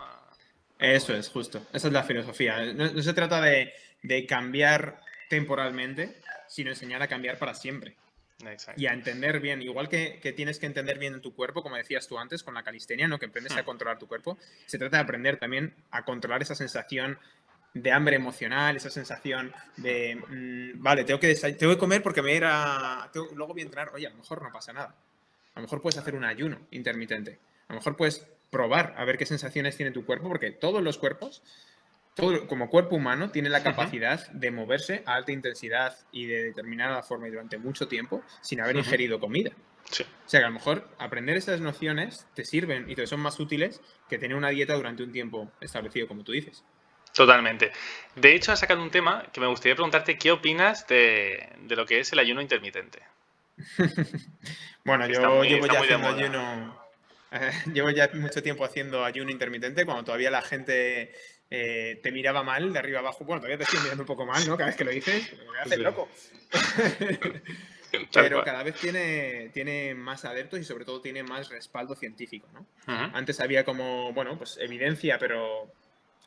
Eso es, justo. Esa es la filosofía. No, se trata de, de, cambiar temporalmente, sino enseñar a cambiar para siempre. Exacto. Y a entender bien, igual que, que, tienes que entender bien en tu cuerpo, como decías tú antes, con la calistenia, ¿no? que aprendes a hmm. controlar tu cuerpo, se trata de aprender también a controlar esa sensación de hambre emocional, esa sensación de, mm, vale, tengo que, tengo que comer porque me irá, luego voy a entrar, oye, a lo mejor no pasa nada. A lo mejor puedes hacer un ayuno intermitente. A lo mejor puedes probar a ver qué sensaciones tiene tu cuerpo, porque todos los cuerpos, todo, como cuerpo humano, tiene la capacidad de moverse a alta intensidad y de determinada forma y durante mucho tiempo sin haber ingerido comida. O sea que a lo mejor aprender esas nociones te sirven y te son más útiles que tener una dieta durante un tiempo establecido, como tú dices. Totalmente. De hecho, has sacado un tema que me gustaría preguntarte qué opinas de, lo que es el ayuno intermitente. bueno, yo llevo ya haciendo ayuno llevo ya mucho tiempo haciendo ayuno intermitente, cuando todavía la gente eh, te miraba mal de arriba abajo. Bueno, todavía te estoy mirando un poco mal, ¿no? Cada vez que lo dices, me haces loco. Pero cada vez tiene, tiene más adeptos y sobre todo tiene más respaldo científico, ¿no? Antes había como, bueno, pues evidencia, pero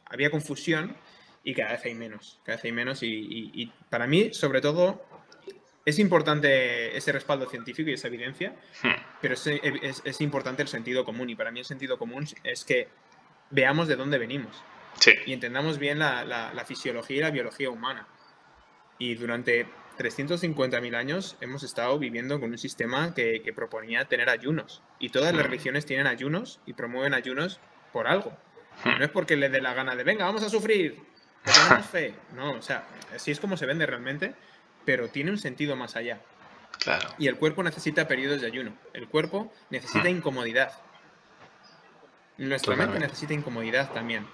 había confusión y cada vez hay menos, cada vez hay menos y para mí, sobre todo, es importante ese respaldo científico y esa evidencia, hmm. pero es, importante el sentido común. Y para mí el sentido común es que veamos de dónde venimos y entendamos bien la, fisiología y la biología humana. Y durante 350.000 años hemos estado viviendo con un sistema que, proponía tener ayunos. Y todas las hmm. religiones tienen ayunos y promueven ayunos por algo. Hmm. No es porque le dé la gana de, venga, vamos a sufrir, tenemos fe. No, o sea, así es como se vende realmente pero tiene un sentido más allá. Claro. Y el cuerpo necesita periodos de ayuno. El cuerpo necesita mm. incomodidad. Nuestra mente necesita incomodidad también,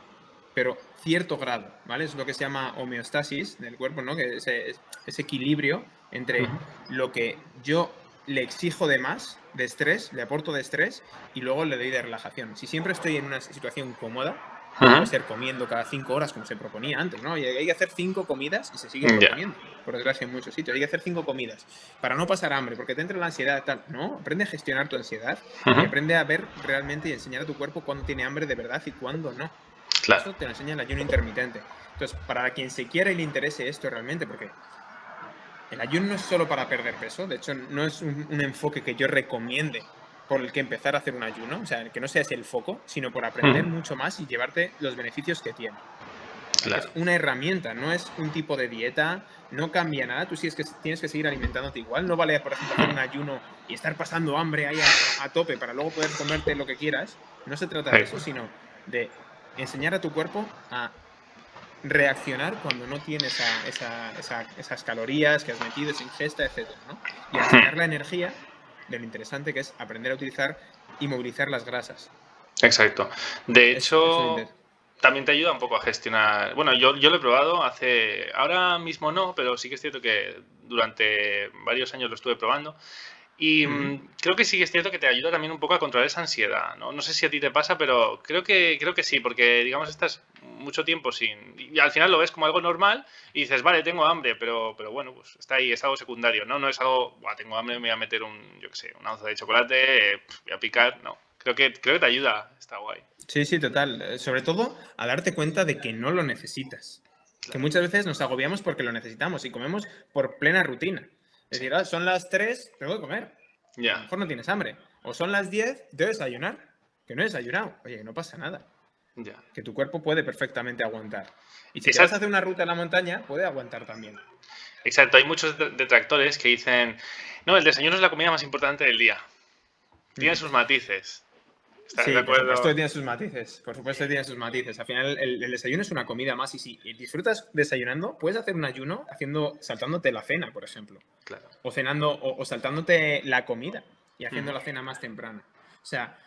pero cierto grado, ¿vale? Es lo que se llama homeostasis del cuerpo, ¿no? Que es ese equilibrio entre lo que yo le exijo de más, de estrés, le aporto de estrés y luego le doy de relajación. Si siempre estoy en una situación cómoda, puede ser comiendo cada cinco horas como se proponía antes, ¿no? Y hay que hacer cinco comidas y se sigue proponiendo, por desgracia en muchos sitios. Hay que hacer cinco comidas para no pasar hambre, porque te entra la ansiedad tal. No, aprende a gestionar tu ansiedad y aprende a ver realmente y enseñar a tu cuerpo cuándo tiene hambre de verdad y cuándo no. Claro. Eso te lo enseña el ayuno intermitente. Entonces, para quien se quiera y le interese esto realmente, porque el ayuno no es solo para perder peso, de hecho no es un enfoque que yo recomiende por el que empezar a hacer un ayuno, o sea, que no sea ese el foco, sino por aprender mucho más y llevarte los beneficios que tiene. Es una herramienta, no es un tipo de dieta, no cambia nada, tú sí es que tienes que seguir alimentándote igual, no vale, por ejemplo, hacer un ayuno y estar pasando hambre ahí a, tope para luego poder comerte lo que quieras, no se trata de eso, sino de enseñar a tu cuerpo a reaccionar cuando no tienes esas calorías que has metido, esa ingesta, etc. ¿no? Y a enseñar la energía de lo interesante que es aprender a utilizar y movilizar las grasas. Exacto. De hecho, también te ayuda un poco a gestionar. Bueno, yo, yo lo he probado hace. Ahora mismo no, pero sí que es cierto que durante varios años lo estuve probando. Y mm, creo que sí que es cierto que te ayuda también un poco a controlar esa ansiedad, ¿no? No sé si a ti te pasa, pero creo que, creo que sí, porque digamos estás mucho tiempo sin... Y al final lo ves como algo normal y dices, vale, tengo hambre, pero, pero bueno, pues está ahí, es algo secundario, ¿no? No es algo, tengo hambre, me voy a meter un, yo qué sé, una onza de chocolate, eh, voy a picar, no. Creo que, creo que te ayuda, está guay. Sí, sí, total. Eh, sobre todo a darte cuenta de que no lo necesitas. Que muchas veces nos agobiamos porque lo necesitamos y comemos por plena rutina. Es decir, ah, son las 3, tengo que comer. Ya. A lo mejor no tienes hambre. O son las 10, debo desayunar. Que no he desayunado. Oye, no pasa nada. Ya. Que tu cuerpo puede perfectamente aguantar. Y si vas a hacer una ruta en la montaña, puede aguantar también. Exacto, hay muchos detractores que dicen, no, el desayuno es la comida más importante del día. Tiene sus matices sí, Por supuesto tiene sus matices. Por supuesto tiene sus matices. Al final, el, desayuno es una comida más. Y si disfrutas desayunando, puedes hacer un ayuno haciendo, saltándote la cena, por ejemplo. Claro. O cenando, o, saltándote la comida y haciendo la cena más temprana. O sea,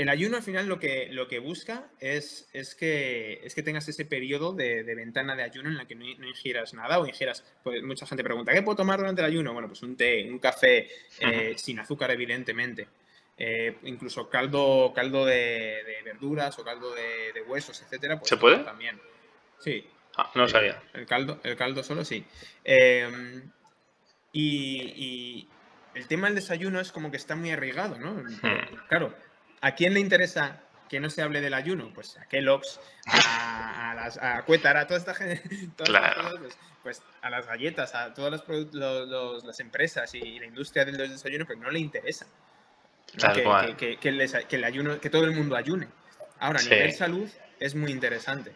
el ayuno al final lo que, lo que busca es, es, que, es que tengas ese periodo de, ventana de ayuno en la que no, ingieras nada o ingieras, pues mucha gente pregunta, ¿qué puedo tomar durante el ayuno? Bueno, pues un té, un café, eh, sin azúcar evidentemente. Eh, incluso caldo, caldo de, verduras o caldo de, huesos, etcétera. Pues ¿Se puede? También. Sí. Ah, no lo sabía. El caldo, el caldo solo sí. Em, y, el tema del desayuno es como que está muy arraigado, ¿no? Hmm. Claro, ¿a quién le interesa que no se hable del ayuno? Pues a Kellogg's, a, a, las, a Cuétar, a toda esta gente. claro. pues, pues, a las galletas, a todas las, las empresas y la industria del desayuno, pero no le interesa que, que, el ayuno, que todo el mundo ayune. Ahora, a nivel salud es muy interesante.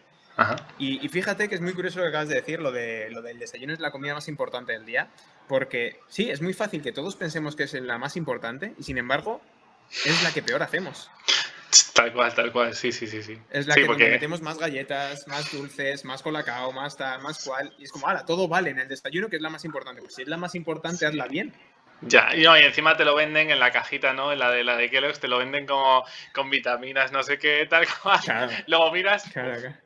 Y, fíjate que es muy curioso lo que acabas de decir, lo, de, lo del desayuno es la comida más importante del día, porque sí, es muy fácil que todos pensemos que es la más importante y sin embargo es la que peor hacemos. Tal cual, tal cual, sí, sí, sí. sí. Es la que metemos más galletas, más dulces, más colacao, más tal, más cual. Y es como, ahora, todo vale en el desayuno, que es la más importante. Pues si es la más importante, hazla bien. Ya, y, no, y encima te lo venden en la cajita, ¿no? En la de la de Kellogg's te lo venden como con vitaminas, no sé qué, tal cual. Luego miras,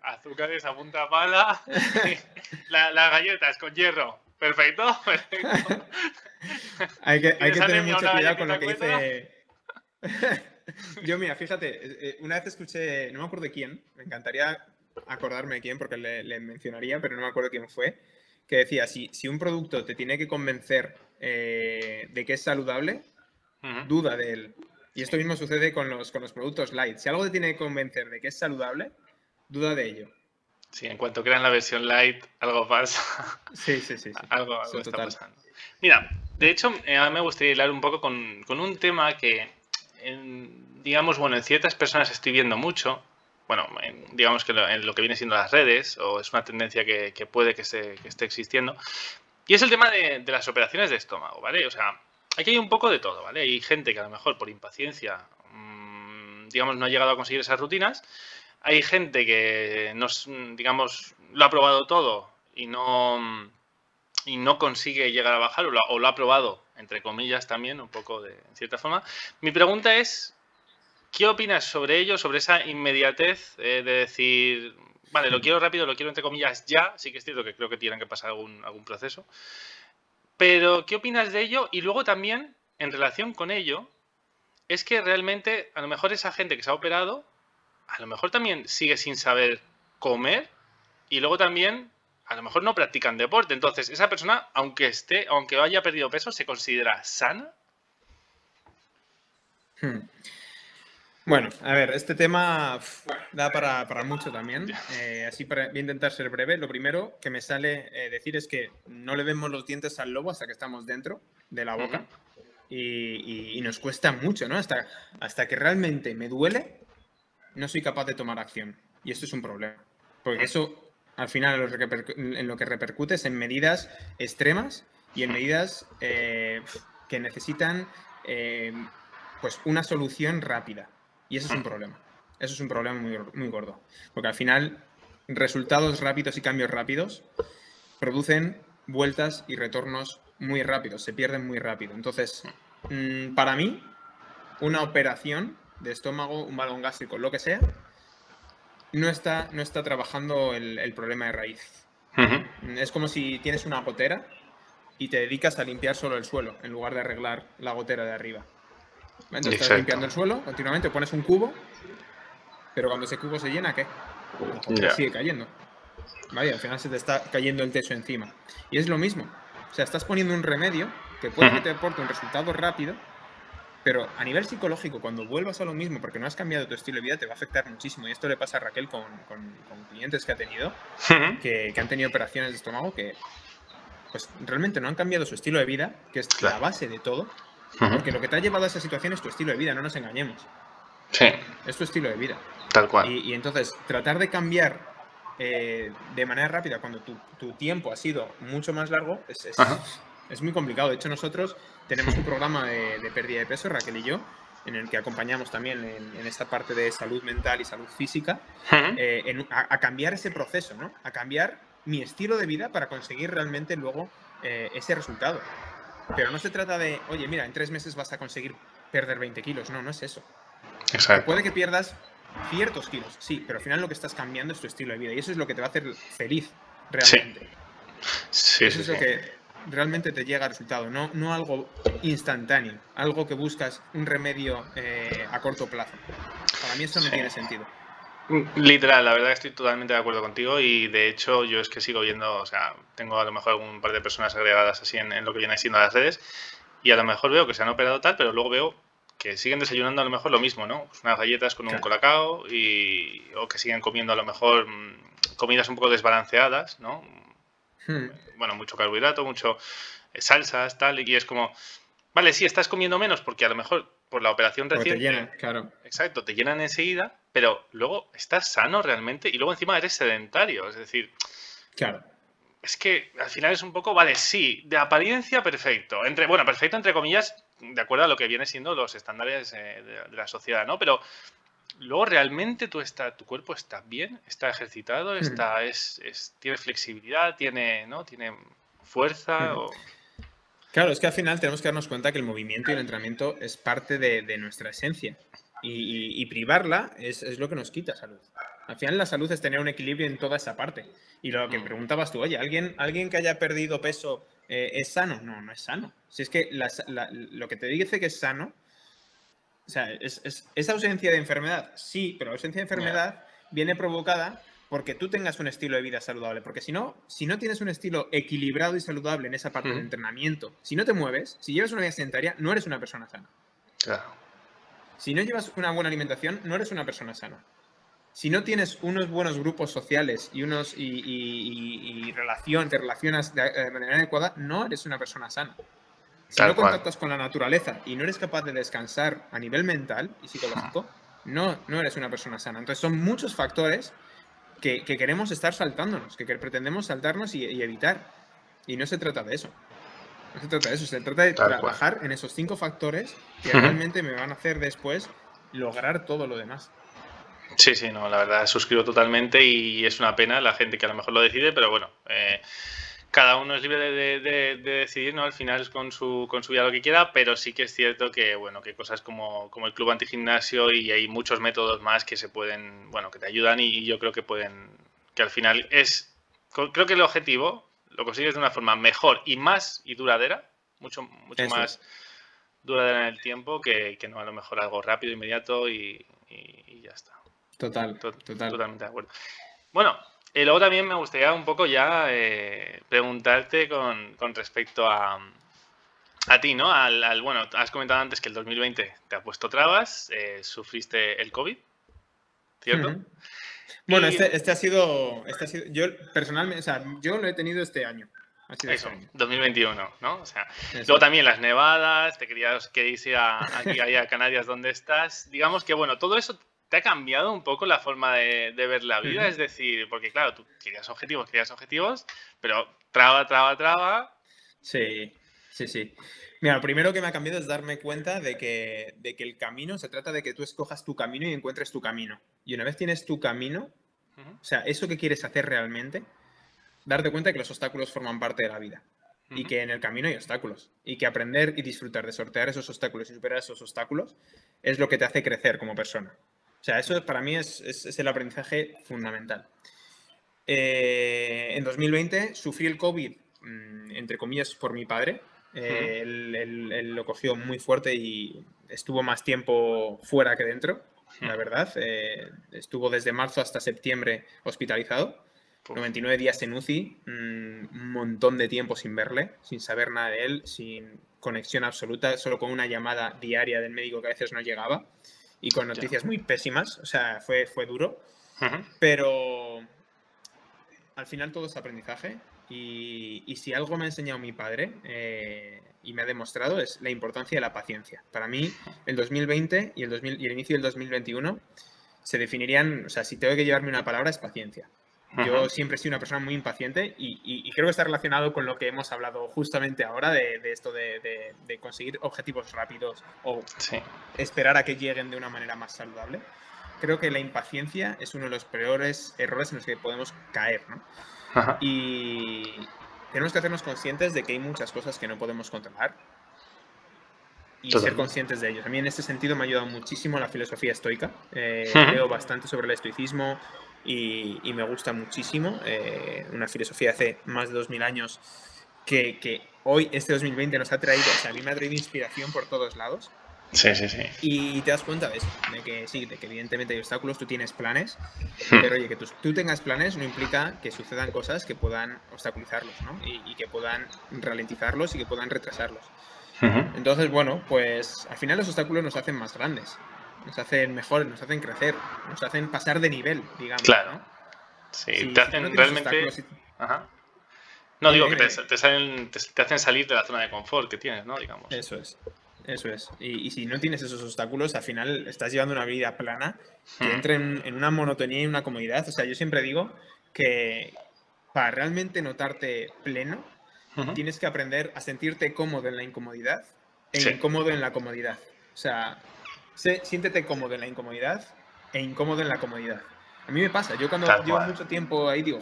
azúcares a punta pala, las galletas con hierro. Perfecto, perfecto. hay que, hay que tener mucho cuidado con lo que dice. Yo, mira, fíjate, eh, eh, una vez escuché, no me acuerdo de quién, me encantaría acordarme de quién porque le, le mencionaría, pero no me acuerdo quién fue, que decía, si, si un producto te tiene que convencer eh, de que es saludable, duda de él. Y esto mismo sucede con los, con los productos light. Si algo te tiene que convencer de que es saludable, duda de ello. Sí, en cuanto crean la versión light, algo pasa. Sí, sí, sí. algo, está pasando. Mira, de hecho, eh, me gustaría hablar un poco con, un tema que, digamos, bueno, en ciertas personas estoy viendo mucho. Bueno, digamos que en lo que viene siendo las redes, o es una tendencia que, puede que, esté existiendo, y es el tema de, las operaciones de estómago, ¿vale? O sea, aquí hay un poco de todo, ¿vale? Hay gente que a lo mejor por impaciencia, mm, digamos, no ha llegado a conseguir esas rutinas. Hay gente que, nos, digamos, lo ha probado todo y no, y no consigue llegar a bajar o lo, ha probado, entre comillas también, un poco de en cierta forma. Mi pregunta es, ¿qué opinas sobre ello, sobre esa inmediatez eh, de decir, vale, lo quiero rápido, lo quiero entre comillas ya, sí que es cierto que creo que tienen que pasar algún, algún proceso. Pero, ¿qué opinas de ello? Y luego también, en relación con ello, es que realmente a lo mejor esa gente que se ha operado, a lo mejor también sigue sin saber comer y luego también a lo mejor no practican deporte. Entonces, esa persona, aunque esté, aunque haya perdido peso, se considera sana. Hmm. Bueno, a ver, este tema da para, mucho también. Eh, así para, voy a intentar ser breve. Lo primero que me sale eh, decir es que no le vemos los dientes al lobo hasta que estamos dentro de la boca. y, nos cuesta mucho, ¿no? Hasta, hasta que realmente me duele, no soy capaz de tomar acción. Y esto es un problema. Porque eso, al final, en lo que repercute es en medidas extremas y en medidas eh, que necesitan pues una solución rápida. Y eso es un problema. Eso es un problema muy, muy gordo. Porque al final, resultados rápidos y cambios rápidos producen vueltas y retornos muy rápidos, se pierden muy rápido. Entonces, mm, para mí, una operación de estómago, un balón gástrico, lo que sea, no está, no está trabajando el, problema de raíz. Es como si tienes una gotera y te dedicas a limpiar solo el suelo en lugar de arreglar la gotera de arriba. Entonces estás limpiando el suelo continuamente, pones un cubo, pero cuando ese cubo se llena, ¿qué? Sigue cayendo. Vaya, al final se te está cayendo el techo encima. Y es lo mismo. O sea, estás poniendo un remedio que puede que te aporte un resultado rápido, pero a nivel psicológico, cuando vuelvas a lo mismo, porque no has cambiado tu estilo de vida, te va a afectar muchísimo. Y esto le pasa a Raquel con, clientes que ha tenido, que, han tenido operaciones de estómago, que pues realmente no han cambiado su estilo de vida, que es la base de todo. Porque lo que te ha llevado a esa situación es tu estilo de vida, no nos engañemos. Sí. Es tu estilo de vida. Tal cual. Y, entonces, tratar de cambiar eh, de manera rápida cuando tu, tiempo ha sido mucho más largo es, es, muy complicado. De hecho, nosotros tenemos un programa de, pérdida de peso, Raquel y yo, en el que acompañamos también en, esta parte de salud mental y salud física, eh, a, cambiar ese proceso, ¿no? A cambiar mi estilo de vida para conseguir realmente luego eh, ese resultado. Pero no se trata de, oye, mira, en tres meses vas a conseguir perder 20 kilos. No, no es eso. Exacto. Puede que pierdas ciertos kilos, sí, pero al final lo que estás cambiando es tu estilo de vida y eso es lo que te va a hacer feliz realmente. Sí, eso es lo que realmente te llega al resultado, no, no algo instantáneo, algo que buscas un remedio eh, a corto plazo. Para mí eso no tiene sentido. Literal, la verdad estoy totalmente de acuerdo contigo y de hecho yo es que sigo viendo, o sea, tengo a lo mejor un par de personas agregadas así en, lo que viene siendo las redes y a lo mejor veo que se han operado tal, pero luego veo que siguen desayunando a lo mejor lo mismo, ¿no? Pues unas galletas con un colacao y, o que siguen comiendo a lo mejor mm, comidas un poco desbalanceadas, ¿no? Hmm. Bueno, mucho carbohidrato, mucho eh, salsas, tal, y es como, vale, sí, estás comiendo menos porque a lo mejor por la operación reciente... te llenan, claro. Exacto, te llenan enseguida, pero luego estás sano realmente y luego encima eres sedentario, es decir... Claro. Es que al final es un poco, vale, sí, de apariencia perfecto. Entre, bueno, perfecto entre comillas, de acuerdo a lo que viene siendo los estándares eh, de, la sociedad, ¿no? Pero luego realmente tú está, tu cuerpo está bien, está ejercitado, está, es, tiene flexibilidad, tiene, ¿no? tiene fuerza. Claro, es que al final tenemos que darnos cuenta que el movimiento y el entrenamiento es parte de, nuestra esencia. Y, privarla es, lo que nos quita salud. Al final la salud es tener un equilibrio en toda esa parte. Y lo que mm. preguntabas tú, oye, ¿alguien, alguien que haya perdido peso eh, es sano? No, no es sano. Si es que lo que te dice que es sano o sea, ¿es, ausencia de enfermedad? Sí, pero la ausencia de enfermedad viene provocada porque tú tengas un estilo de vida saludable. Porque si no, si no tienes un estilo equilibrado y saludable en esa parte del entrenamiento, si no te mueves, si llevas una vida sedentaria, no eres una persona sana. Claro. Si no llevas una buena alimentación, no eres una persona sana. Si no tienes unos buenos grupos sociales y unos y, relación, te relacionas de manera adecuada, no eres una persona sana. Si no contactas con la naturaleza y no eres capaz de descansar a nivel mental y psicológico, no, no eres una persona sana. Entonces son muchos factores que, queremos estar saltándonos, que, pretendemos saltarnos y, evitar. Y no se trata de eso. No se trata de eso, se trata de trabajar en esos cinco factores que realmente me van a hacer después lograr todo lo demás. Sí, sí, no, la verdad suscribo totalmente y es una pena la gente que a lo mejor lo decide, pero bueno, eh, cada uno es libre de, decidir, ¿no? Al final es con su, con su vida lo que quiera, pero sí que es cierto que, bueno, que cosas como, como el club antigimnasio y hay muchos métodos más que se pueden, bueno, que te ayudan y yo creo que pueden, que al final es, creo que el objetivo lo consigues de una forma mejor y más y duradera, mucho, mucho más duradera en el tiempo que, no a lo mejor algo rápido, inmediato y, ya está. Total, total. Totalmente de acuerdo. Bueno, y luego también me gustaría un poco ya eh, preguntarte con, respecto a, a ti, ¿no? Al, bueno, has comentado antes que el 2020 te ha puesto trabas, eh, sufriste el COVID, ¿cierto? Bueno, este, este, ha sido, este ha sido, yo personalmente, o sea, yo lo he tenido este año. Eso, 2021, ¿no? O sea, luego también las nevadas, te querías, querías ir a, aquí, a Canarias donde estás. Digamos que, bueno, todo eso ¿Te ha cambiado un poco la forma de, ver la vida? Es decir, porque claro, tú querías objetivos, querías objetivos, pero traba, traba, traba. Sí, sí, sí. Mira, lo primero que me ha cambiado es darme cuenta de que, de que el camino se trata de que tú escojas tu camino y encuentres tu camino. Y una vez tienes tu camino, o sea, eso que quieres hacer realmente, darte cuenta de que los obstáculos forman parte de la vida. Y que en el camino hay obstáculos. Y que aprender y disfrutar de sortear esos obstáculos y superar esos obstáculos es lo que te hace crecer como persona. O sea, eso para mí es, es, el aprendizaje fundamental. Eh, en 2020 sufrí el COVID, mm, entre comillas, por mi padre. Eh, él, lo cogió muy fuerte y estuvo más tiempo fuera que dentro, la verdad. Eh, estuvo desde marzo hasta septiembre hospitalizado. 99 días en UCI, mm, un montón de tiempo sin verle, sin saber nada de él, sin conexión absoluta, solo con una llamada diaria del médico que a veces no llegaba y con noticias muy pésimas. O sea, fue, fue duro. Pero al final todo es aprendizaje y, si algo me ha enseñado mi padre eh, y me ha demostrado es la importancia de la paciencia. Para mí, el 2020 y el, y el inicio del 2021 se definirían, o sea, si tengo que llevarme una palabra es paciencia. Yo siempre he sido una persona muy impaciente y, creo que está relacionado con lo que hemos hablado justamente ahora de, esto de, conseguir objetivos rápidos o esperar a que lleguen de una manera más saludable. Creo que la impaciencia es uno de los peores errores en los que podemos caer, ¿no? Y tenemos que hacernos conscientes de que hay muchas cosas que no podemos controlar y ser conscientes de ellos. A mí en este sentido me ha ayudado muchísimo la filosofía estoica. Eh, leo bastante sobre el estoicismo, y, me gusta muchísimo. Eh, una filosofía hace más de 2000 años que, que, hoy, este 2020, nos ha traído, o sea, a mí me ha traído inspiración por todos lados. Sí, sí, sí. Y te das cuenta de eso, de que sí, de que evidentemente hay obstáculos, tú tienes planes, hmm. pero oye, que tú, tengas planes no implica que sucedan cosas que puedan obstaculizarlos, ¿no? Y, y que puedan ralentizarlos y que puedan retrasarlos. Entonces, bueno, pues al final los obstáculos nos hacen más grandes nos hacen mejores, nos hacen crecer, nos hacen pasar de nivel, digamos. Claro. ¿no? Sí, te hacen realmente. Ajá. No, digo que te, te, hacen salir de la zona de confort que tienes, ¿no? Digamos. Eso es. Eso es. Y, si no tienes esos obstáculos, al final estás llevando una vida plana que hmm. entra en, una monotonía y una comodidad. O sea, yo siempre digo que para realmente notarte pleno, tienes que aprender a sentirte cómodo en la incomodidad e incómodo en la comodidad. O sea, siéntete cómodo en la incomodidad e incómodo en la comodidad. A mí me pasa, yo cuando llevo mucho tiempo ahí digo,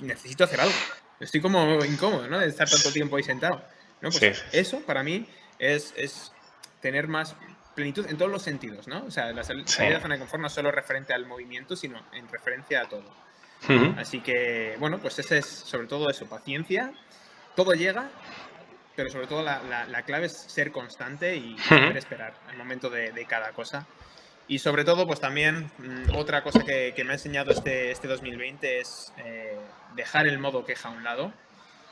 necesito hacer algo. Estoy como incómodo, ¿no? De estar tanto tiempo ahí sentado. ¿no? Pues eso para mí es, es, tener más plenitud en todos los sentidos, ¿no? O sea, la salida de la zona de confort no solo referente al movimiento, sino en referencia a todo. Así que, bueno, pues ese es sobre todo eso, paciencia. Todo llega, pero sobre todo la, la, clave es ser constante y saber esperar al momento de, de, cada cosa. Y sobre todo, pues también mm, otra cosa que, que, me ha enseñado este, este 2020 es eh, dejar el modo queja a un lado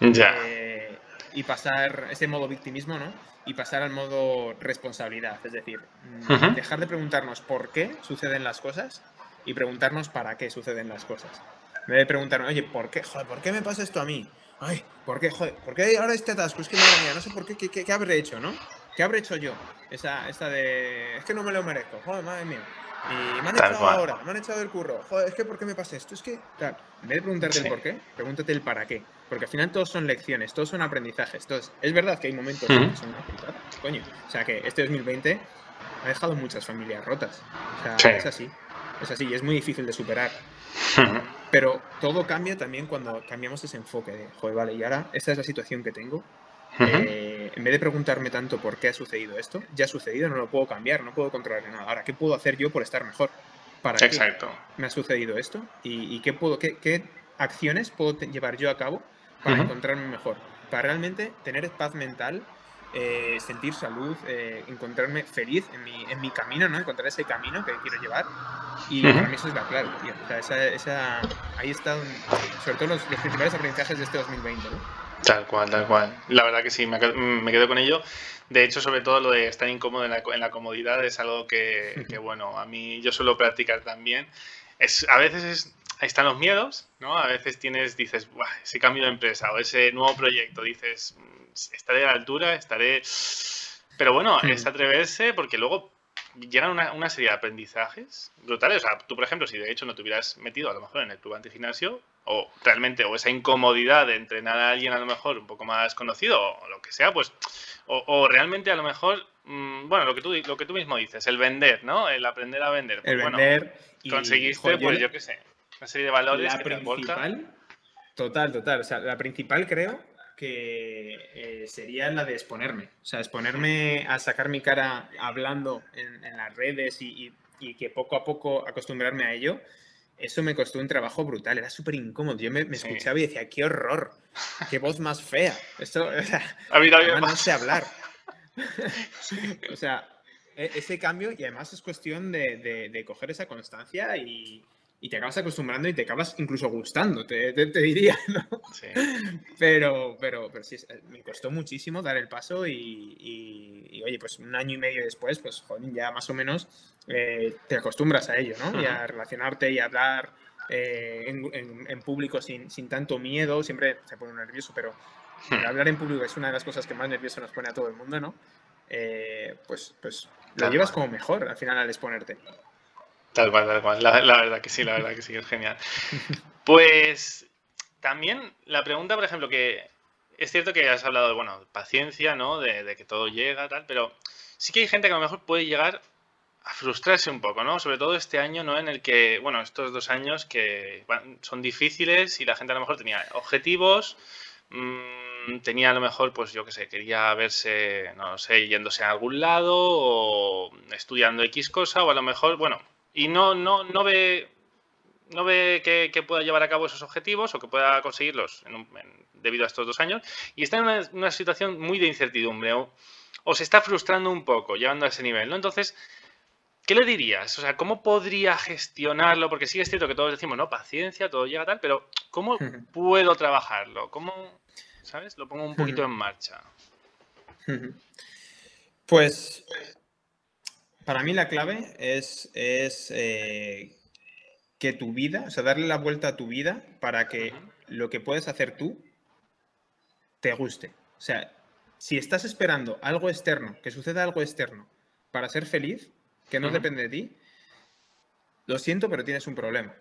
eh, y pasar ese modo victimismo, ¿no? Y pasar al modo responsabilidad, es decir, mm, dejar de preguntarnos por qué suceden las cosas y preguntarnos para qué suceden las cosas. Me de preguntarme, oye, ¿por qué? Joder, ¿por qué me pasa esto a mí? Ay, ¿por qué? Joder, ¿por qué ahora este atasco? Es que madre mía, no sé por qué, qué, qué, habré hecho, ¿no? ¿Qué habré hecho yo? Esa, esa de. Es que no me lo merezco, joder, madre mía. Y me han echado ahora, me han echado del curro. Joder, es que ¿por qué me pasa esto? Es que, claro, en vez de preguntarte el por qué, pregúntate el para qué. Porque al final todos son lecciones, todos son aprendizajes. Entonces, es verdad que hay momentos que son coño. O sea, que este 2020 ha dejado muchas familias rotas. O sea, es así. Es así, y es muy difícil de superar. Pero todo cambia también cuando cambiamos ese enfoque de, joder, vale, y ahora esta es la situación que tengo. Eh, en vez de preguntarme tanto por qué ha sucedido esto, ya ha sucedido, no lo puedo cambiar, no puedo controlar nada. Ahora, ¿qué puedo hacer yo por estar mejor? ¿Para Exacto. qué me ha sucedido esto? ¿Y, qué, puedo, qué, acciones puedo llevar yo a cabo para encontrarme mejor? Para realmente tener paz mental eh, sentir salud, eh, encontrarme feliz en mi, en mi camino, ¿no? Encontrar ese camino que quiero llevar. Y para mí eso es la clave, tío. O sea, esa, esa, ahí están, sobre todo los, los, principales aprendizajes de este 2020, ¿no? Tal cual, tal cual. La verdad que sí, me, me quedo con ello. De hecho, sobre todo lo de estar incómodo en la, en la comodidad es algo que, que, bueno, a mí yo suelo practicar también. Es, a veces es ahí están los miedos, ¿no? A veces tienes, dices, ese cambio de empresa o ese nuevo proyecto, dices, mm, estaré a la altura, estaré... Pero bueno, hmm. es atreverse porque luego llegan una, una, serie de aprendizajes brutales. O sea, tú, por ejemplo, si de hecho no te hubieras metido a lo mejor en el club antigimnasio, o realmente, o esa incomodidad de entrenar a alguien a lo mejor un poco más conocido, o lo que sea, pues, o, realmente a lo mejor, mm, bueno, lo que, tú, lo que tú mismo dices, el vender, ¿no? El aprender a vender. Pues, el vender. y, conseguiste, pues yo qué sé, una serie de valores la principal, Total, total. O sea, la principal creo que eh, sería la de exponerme. O sea, exponerme a sacar mi cara hablando en, las redes y, y que poco a poco acostumbrarme a ello, eso me costó un trabajo brutal, era súper incómodo. Yo me, escuchaba y decía, qué horror, qué voz más fea. Esto, o sea, no sé hablar. o sea, e, ese cambio y además es cuestión de, coger esa constancia y, te acabas acostumbrando y te acabas incluso gustando, te, diría, ¿no? Sí. Pero, pero, pero sí, me costó muchísimo dar el paso y, oye, pues un año y medio después, pues joder, ya más o menos eh, te acostumbras a ello, ¿no? Y a relacionarte y a hablar eh, en, público sin, tanto miedo, siempre se pone nervioso, pero hablar en público es una de las cosas que más nervioso nos pone a todo el mundo, ¿no? Eh, pues, pues lo llevas como mejor al final al exponerte. Tal cual, tal cual. La, verdad que sí, la verdad que sí, es genial. Pues también la pregunta, por ejemplo, que es cierto que has hablado de, bueno, paciencia, ¿no? De, que todo llega, tal, pero sí que hay gente que a lo mejor puede llegar a frustrarse un poco, ¿no? Sobre todo este año, ¿no? En el que, bueno, estos dos años que son difíciles y la gente a lo mejor tenía objetivos, Mm, tenía a lo mejor, pues yo qué sé, quería verse, no sé, yéndose a algún lado o estudiando X cosa o a lo mejor, bueno, y no, no, no ve, no ve que, pueda llevar a cabo esos objetivos o que pueda conseguirlos debido a estos dos años y está en una, situación muy de incertidumbre o, o, se está frustrando un poco llevando a ese nivel, ¿no? Entonces, ¿qué le dirías? O sea, ¿cómo podría gestionarlo? Porque sí es cierto que todos decimos, no, paciencia, todo llega tal, pero ¿cómo puedo trabajarlo? ¿Cómo, sabes? Lo pongo un poquito en marcha. Pues, para mí la clave es, es eh, que tu vida, o sea, darle la vuelta a tu vida para que lo que puedes hacer tú te guste. O sea, si estás esperando algo externo, que suceda algo externo para ser feliz, que no depende de ti, lo siento, pero tienes un problema.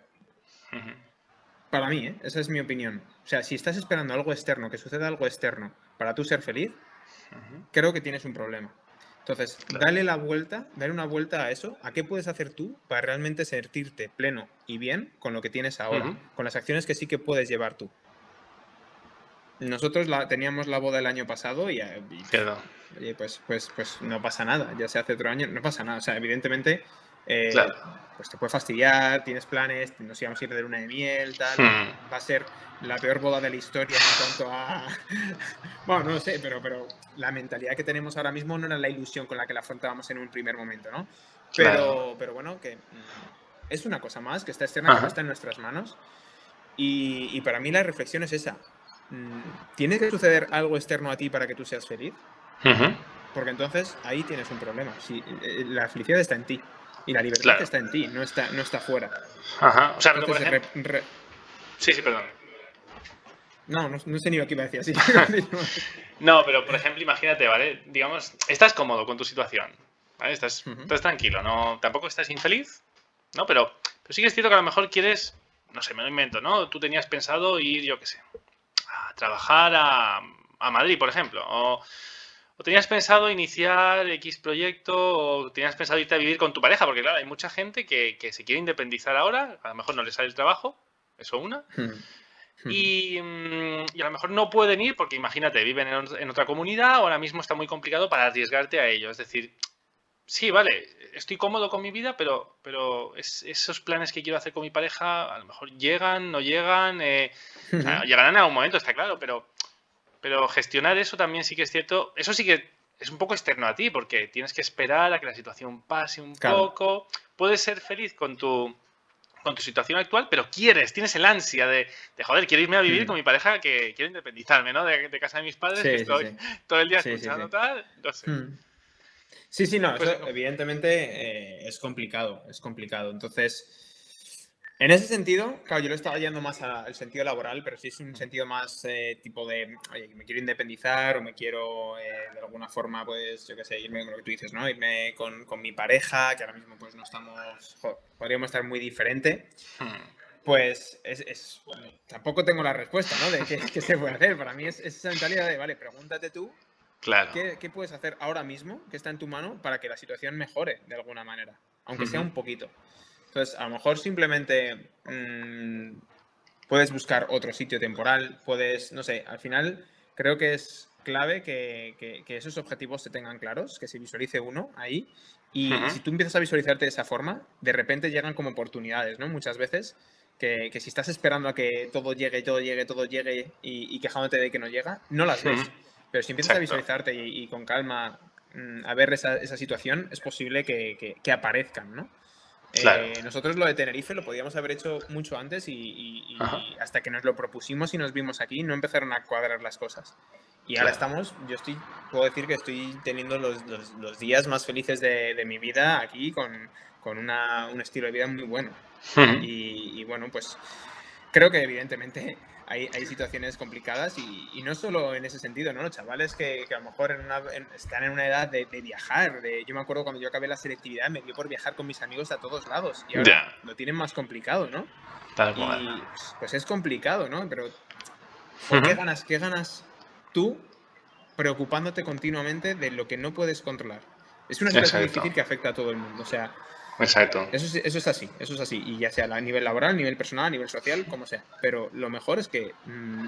Para mí, ¿eh? esa es mi opinión. O sea, si estás esperando algo externo, que suceda algo externo para tú ser feliz, creo que tienes un problema. Entonces, dale la vuelta, dale una vuelta a eso, a qué puedes hacer tú para realmente sentirte pleno y bien con lo que tienes ahora, con las acciones que sí que puedes llevar tú. Nosotros la, teníamos la boda el año pasado y, eh, y pues, pues, pues no pasa nada, ya se hace otro año, no pasa nada. O sea, evidentemente, eh, pues te puede fastidiar, tienes planes, nos íbamos a ir de luna de miel, tal. Hmm. Va a ser la peor boda de la historia en cuanto a. bueno, no lo sé, pero, pero la mentalidad que tenemos ahora mismo no era la ilusión con la que la afrontábamos en un primer momento, ¿no? Pero, pero bueno, que mm, es una cosa más que está externa, que no está en nuestras manos. Y, y para mí la reflexión es esa Mm, ¿tiene que suceder algo externo a ti para que tú seas feliz? Porque entonces ahí tienes un problema. Si, eh, la felicidad está en ti. Y la libertad está en ti, no está, no está fuera. Ajá. O sea, por ejemplo... Sí, sí, perdón. No, no, sé ni lo que iba a decir así. no, pero por ejemplo, imagínate, ¿vale? Digamos, estás cómodo con tu situación. ¿Vale? Estás, estás tranquilo, no, tampoco estás infeliz, ¿no? Pero, pero sí que es cierto que a lo mejor quieres, no sé, me lo invento, ¿no? Tú tenías pensado ir, yo qué sé, trabajar a, Madrid, por ejemplo, o, tenías pensado iniciar X proyecto, o tenías pensado irte a vivir con tu pareja, porque claro, hay mucha gente que, se quiere independizar ahora, a lo mejor no le sale el trabajo, eso una. Hmm. Hmm. Y, a lo mejor no pueden ir porque imagínate, viven en, otra comunidad, ahora mismo está muy complicado para arriesgarte a ello. Es decir, sí, vale, estoy cómodo con mi vida, pero, pero esos planes que quiero hacer con mi pareja a lo mejor llegan, no llegan, eh, llegarán en algún momento, está claro, pero, pero gestionar eso también sí que es cierto, eso sí que es un poco externo a ti, porque tienes que esperar a que la situación pase un poco, puedes ser feliz con tu con tu situación actual, pero quieres, tienes el ansia de, de joder, quiero irme a vivir con mi pareja que quiero independizarme, ¿no? De, casa de mis padres, que estoy todo el día escuchando tal, no sé. Hmm. Sí, sí, no, pues evidentemente eh, es complicado, es complicado. Entonces, en ese sentido, claro, yo lo estaba yendo más al sentido laboral, pero sí es un sentido más eh, tipo de, oye, me quiero independizar o me quiero eh, de alguna forma, pues, yo qué sé, irme con lo que tú dices, ¿no? Irme con, mi pareja, que ahora mismo pues no estamos, podríamos estar muy diferente. Hmm. Pues es, tampoco tengo la respuesta, ¿no? De qué, se puede hacer. Para mí es, es esa mentalidad de, vale, pregúntate tú Claro. ¿Qué, puedes hacer ahora mismo que está en tu mano para que la situación mejore de alguna manera? Aunque sea un poquito. Entonces, a lo mejor simplemente mm, puedes buscar otro sitio temporal, puedes, no sé, al final creo que es clave que, esos objetivos se tengan claros, que se visualice uno ahí. Y, si tú empiezas a visualizarte de esa forma, de repente llegan como oportunidades, ¿no? Muchas veces. Que, si estás esperando a que todo llegue, todo llegue, todo llegue y, quejándote de que no llega, no las ves. Pero si empiezas a visualizarte y, con calma mm, a ver esa, situación, es posible que, que aparezcan, ¿no? Eh, nosotros lo de Tenerife lo podíamos haber hecho mucho antes y, hasta que nos lo propusimos y nos vimos aquí no empezaron a cuadrar las cosas. Y ahora estamos, yo estoy, puedo decir que estoy teniendo los, los, días más felices de, de, mi vida aquí con, con una, un estilo de vida muy bueno. y, y, bueno, pues creo que evidentemente hay, hay situaciones complicadas y, no solo en ese sentido, ¿no? Los chavales que, que a lo mejor están en una edad de, viajar. De, yo me acuerdo cuando yo acabé la selectividad, me dio por viajar con mis amigos a todos lados. Y ahora lo tienen más complicado, ¿no? Tal y, pues es complicado, ¿no? Pero qué ganas, qué ganas tú preocupándote continuamente de lo que no puedes controlar? Es una situación difícil que afecta a todo el mundo. O sea, Exacto. Eso, eso es así, eso es así. Y ya sea a nivel laboral, a nivel personal, a nivel social, como sea. Pero lo mejor es que mm,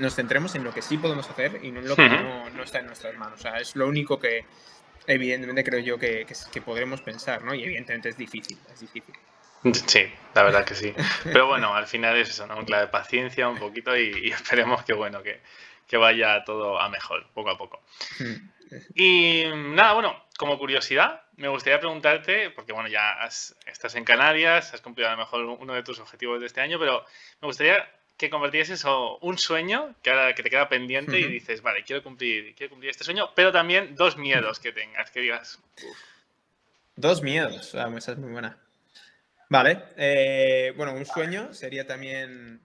nos centremos en lo que sí podemos hacer y no en lo que no, está en nuestras manos. O sea, es lo único que evidentemente creo yo que, que, podremos pensar, ¿no? Y evidentemente es difícil, es difícil. Sí, la verdad que sí. Pero bueno, al final es eso, ¿no? Un clave de paciencia un poquito y, esperemos que, bueno, que, que, vaya todo a mejor, poco a poco. Y nada, bueno, como curiosidad, me gustaría preguntarte, porque bueno, ya estás en Canarias, has cumplido a lo mejor uno de tus objetivos de este año, pero me gustaría que compartieses un sueño que ahora que te queda pendiente y dices, vale, quiero cumplir, quiero cumplir este sueño, pero también dos miedos que tengas, que digas. Dos miedos, ah, esa es muy buena. Vale, eh, bueno, un sueño sería también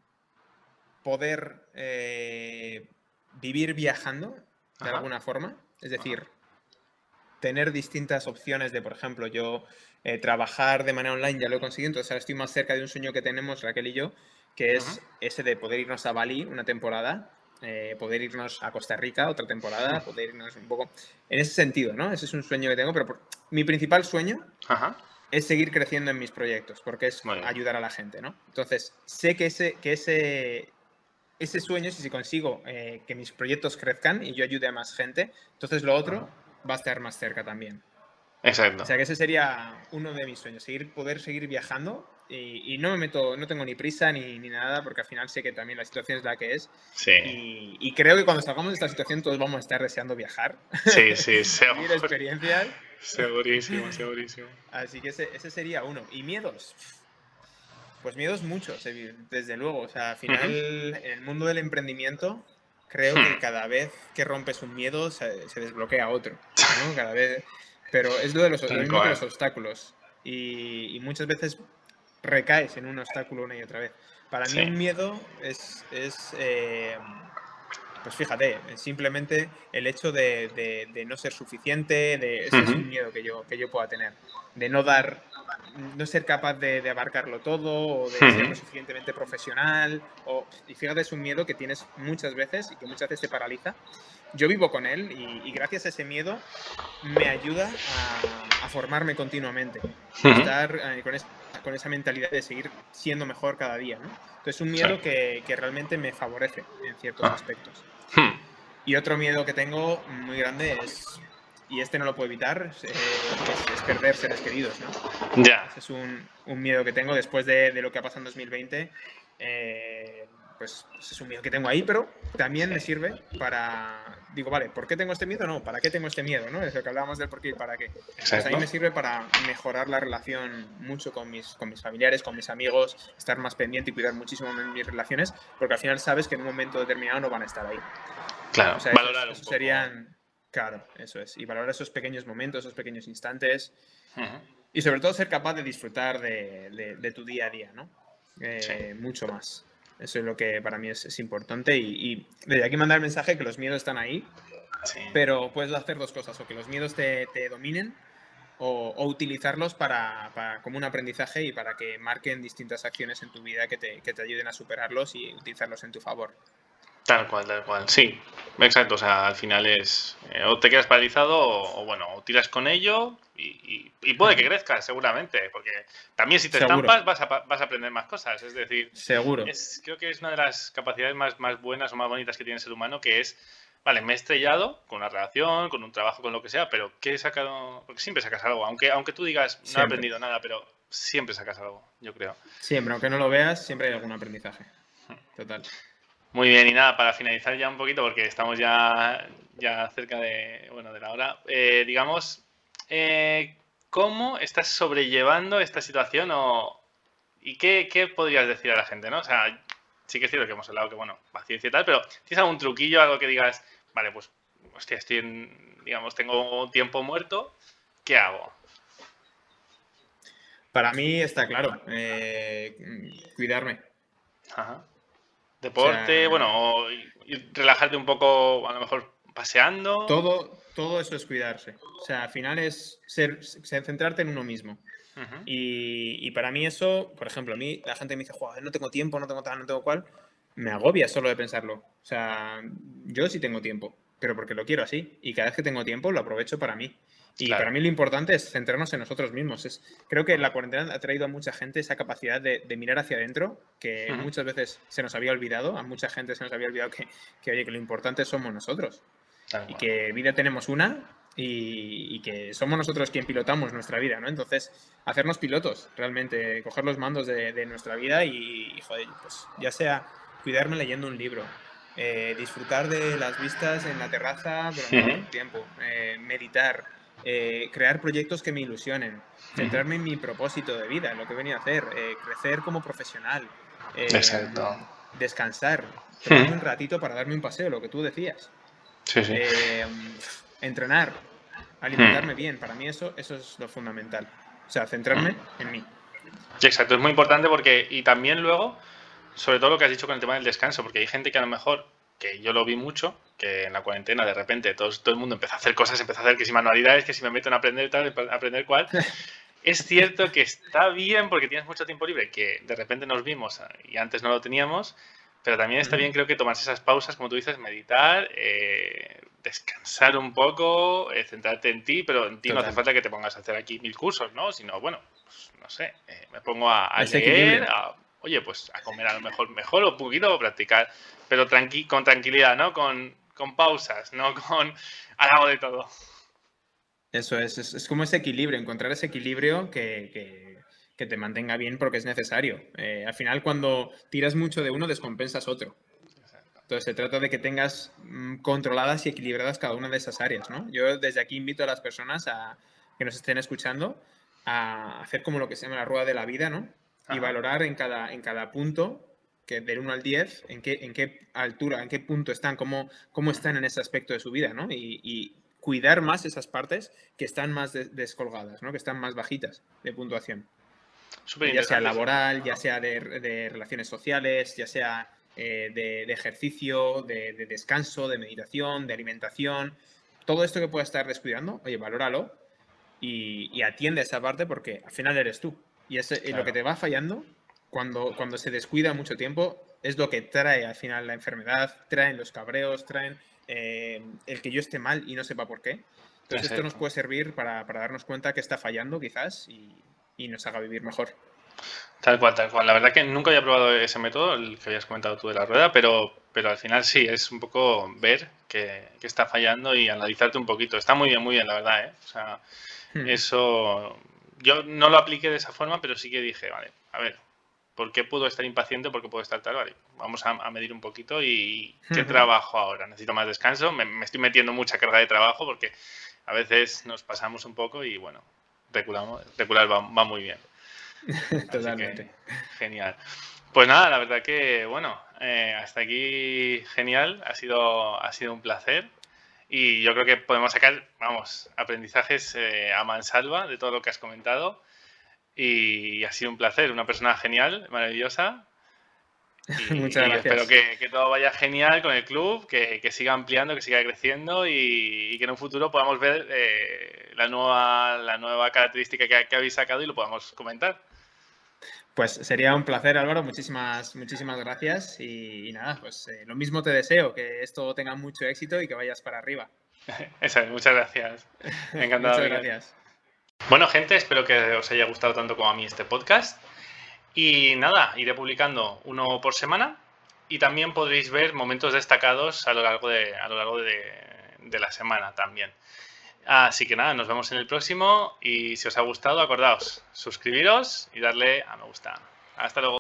poder eh, vivir viajando de alguna forma, es decir, tener distintas opciones de, por ejemplo, yo eh, trabajar de manera online, ya lo he conseguido, entonces ahora estoy más cerca de un sueño que tenemos Raquel y yo, que es ese de poder irnos a Bali una temporada, eh, poder irnos a Costa Rica otra temporada, poder irnos un poco... En ese sentido, ¿no? Ese es un sueño que tengo, pero mi principal sueño es seguir creciendo en mis proyectos, porque es ayudar a la gente, ¿no? Entonces, sé que ese, que ese, ese sueño, si consigo eh, que mis proyectos crezcan y yo ayude a más gente, entonces lo otro va a estar más cerca también. Exacto. O sea que ese sería uno de mis sueños, seguir, poder seguir viajando y, no me meto, no tengo ni prisa ni, ni, nada porque al final sé que también la situación es la que es. Sí. Y, creo que cuando salgamos de esta situación todos vamos a estar deseando viajar. Sí, sí, seguro. experiencias. Segurísimo, segurísimo. Así que ese, ese sería uno. ¿Y miedos? Pues miedos muchos, desde luego. O sea, al final, en el mundo del emprendimiento, creo que hmm. cada vez que rompes un miedo se, desbloquea otro, ¿no? Cada vez... Pero es lo de los, los obstáculos. Y, muchas veces recaes en un obstáculo una y otra vez. Para mí un miedo es, es eh, pues fíjate, simplemente el hecho de, de, no ser suficiente, de, ese es un miedo que yo, que yo pueda tener, de no dar no ser capaz de, abarcarlo todo o de ser lo suficientemente profesional. O, y fíjate, es un miedo que tienes muchas veces y que muchas veces te paraliza. Yo vivo con él y, gracias a ese miedo me ayuda a, formarme continuamente, estar eh, con, con, esa mentalidad de seguir siendo mejor cada día. ¿no? Entonces, un miedo que, que, realmente me favorece en ciertos ah. aspectos. Hmm. Y otro miedo que tengo muy grande es y este no lo puedo evitar, eh, es, perder seres queridos, ¿no? Ya. Es un, un, miedo que tengo después de, de, lo que ha pasado en 2020. Eh, pues, es un miedo que tengo ahí, pero también me sirve para. Digo, vale, ¿por qué tengo este miedo? No, ¿para qué tengo este miedo? ¿no? Es lo que hablábamos del por qué y para qué. Pues ahí me sirve para mejorar la relación mucho con mis, con mis familiares, con mis amigos, estar más pendiente y cuidar muchísimo mis relaciones, porque al final sabes que en un momento determinado no van a estar ahí. Claro, valorar serían Claro, eso es. Y valorar esos pequeños momentos, esos pequeños instantes. Y sobre todo ser capaz de disfrutar de, tu día a día, ¿no? Eh, mucho más. Eso es lo que para mí es, importante. Y, desde aquí mandar el mensaje que los miedos están ahí. Pero puedes hacer dos cosas. O que los miedos te, dominen o, utilizarlos para, como un aprendizaje y para que marquen distintas acciones en tu vida que te, que te ayuden a superarlos y utilizarlos en tu favor. Tal cual, tal cual, sí, exacto, o sea, al final es, eh, o te quedas paralizado o, bueno, o tiras con ello y, puede que crezcas seguramente, porque también si te estampas vas a, vas a aprender más cosas, es decir, seguro. creo que es una de las capacidades más, más buenas o más bonitas que tiene el ser humano, que es vale, me he estrellado con una relación, con un trabajo, con lo que sea, pero ¿qué he sacado? Porque siempre sacas algo, aunque, aunque tú digas, no he aprendido nada, pero siempre sacas algo, yo creo. Siempre, aunque no lo veas, siempre hay algún aprendizaje. Total. Muy bien, y nada, para finalizar ya un poquito, porque estamos ya, ya cerca de, bueno, de la hora, eh, digamos, eh, ¿cómo estás sobrellevando esta situación o, y qué, qué, podrías decir a la gente, no? O sea, sí que es cierto que hemos hablado que, bueno, paciencia y tal, pero ¿tienes algún truquillo, algo que digas, vale, pues, hostia, estoy en, digamos, tengo tiempo muerto, ¿qué hago? Para mí está claro, eh, cuidarme. Ajá. Deporte, bueno, o relajarte un poco, a lo mejor paseando. Todo, todo eso es cuidarse. O sea, al final es ser, centrarte en uno mismo. y, para mí eso, por ejemplo, a mí la gente me dice, Joder, no tengo tiempo, no tengo tal, no tengo cual. Me agobia solo de pensarlo. O sea, yo sí tengo tiempo, pero porque lo quiero así. Y cada vez que tengo tiempo lo aprovecho para mí. Y para mí lo importante es centrarnos en nosotros mismos. Es, creo que la cuarentena ha traído a mucha gente esa capacidad de, mirar hacia adentro, que muchas veces se nos había olvidado, a mucha gente se nos había olvidado que, que oye, que lo importante somos nosotros. y que vida tenemos una y, que somos nosotros quien pilotamos nuestra vida, ¿no? Entonces, hacernos pilotos, realmente, coger los mandos de, nuestra vida y, joder, pues ya sea cuidarme leyendo un libro, eh, disfrutar de las vistas en la terraza durante un tiempo, eh, meditar, eh, crear proyectos que me ilusionen, centrarme en mi propósito de vida, en lo que venía a hacer, eh, crecer como profesional, eh, descansar, tener un ratito para darme un paseo, lo que tú decías. entrenar, alimentarme bien, para mí eso, eso es lo fundamental. O sea, centrarme en mí. Exacto, es muy importante porque, y también luego, sobre todo lo que has dicho con el tema del descanso, porque hay gente que a lo mejor que yo lo vi mucho, que en la cuarentena de repente todo, todo el mundo empezó a hacer cosas, empezó a hacer que si manualidades, que si me meto en aprender tal, aprender cuál. es cierto que está bien porque tienes mucho tiempo libre, que de repente nos vimos y antes no lo teníamos, pero también está bien creo que tomarse esas pausas, como tú dices, meditar, eh, descansar un poco, eh, centrarte en ti, pero en ti no hace falta que te pongas a hacer aquí mil cursos, ¿no? Sino, bueno, pues, no sé, eh, me pongo a, a leer, a, oye, pues a comer a lo mejor mejor o un poquito o practicar, pero tranqui con tranquilidad, ¿no? Con, con pausas, no con algo de todo. Eso es, es, como ese equilibrio, encontrar ese equilibrio que, que, te mantenga bien porque es necesario. Eh, al final, cuando tiras mucho de uno, descompensas otro. Entonces, se trata de que tengas mm, controladas y equilibradas cada una de esas áreas, ¿no? Yo desde aquí invito a las personas a, que nos estén escuchando a hacer como lo que se llama la rueda de la vida, ¿no? y valorar en cada, en cada punto, que del 1 al 10, en qué, en qué altura, en qué punto están, cómo, cómo están en ese aspecto de su vida, ¿no? Y, cuidar más esas partes que están más descolgadas, ¿no? Que están más bajitas de puntuación. ya sea laboral, ya sea de, relaciones sociales, ya sea eh, de, ejercicio, de, descanso, de meditación, de alimentación. Todo esto que pueda estar descuidando, oye, valóralo y, y atiende esa parte porque al final eres tú. Y ese, lo que te va fallando, cuando, cuando se descuida mucho tiempo, es lo que trae al final la enfermedad, traen los cabreos, traen eh, el que yo esté mal y no sepa por qué. Entonces esto nos puede servir para, darnos cuenta que está fallando quizás y, nos haga vivir mejor. Tal cual, tal cual. La verdad que nunca había probado ese método, el que habías comentado tú de la rueda, pero, pero al final sí, es un poco ver que, está fallando y analizarte un poquito. Está muy bien, muy bien, la verdad, ¿eh? O sea, hmm. eso yo no lo apliqué de esa forma, pero sí que dije, vale, a ver, ¿por qué puedo estar impaciente? ¿Por qué puedo estar tal? Vale, vamos a, medir un poquito y ¿qué trabajo ahora? ¿Necesito más descanso? Me, estoy metiendo mucha carga de trabajo porque a veces nos pasamos un poco y bueno, reculamos, recular va, muy bien. Totalmente. genial. Pues nada, la verdad que, bueno, eh, hasta aquí genial, ha sido, ha sido un placer. Y yo creo que podemos sacar, vamos, aprendizajes eh, a mansalva de todo lo que has comentado. Y ha sido un placer, una persona genial, maravillosa. Muchas gracias. Espero que, todo vaya genial con el club, que, siga ampliando, que siga creciendo y, que en un futuro podamos ver eh, la, nueva, la nueva característica que, que habéis sacado y lo podamos comentar. Pues sería un placer, Álvaro. Muchísimas, muchísimas gracias. Y, nada, pues eh, lo mismo te deseo, que esto tenga mucho éxito y que vayas para arriba. Eso es, muchas gracias. Encantado. muchas gracias. Bueno, gente, espero que os haya gustado tanto como a mí este podcast. Y nada, iré publicando uno por semana. y también podréis ver momentos destacados a lo largo de, la semana también. Así que nada, nos vemos en el próximo y si os ha gustado, acordaos, suscribiros y darle a me gusta. Hasta luego.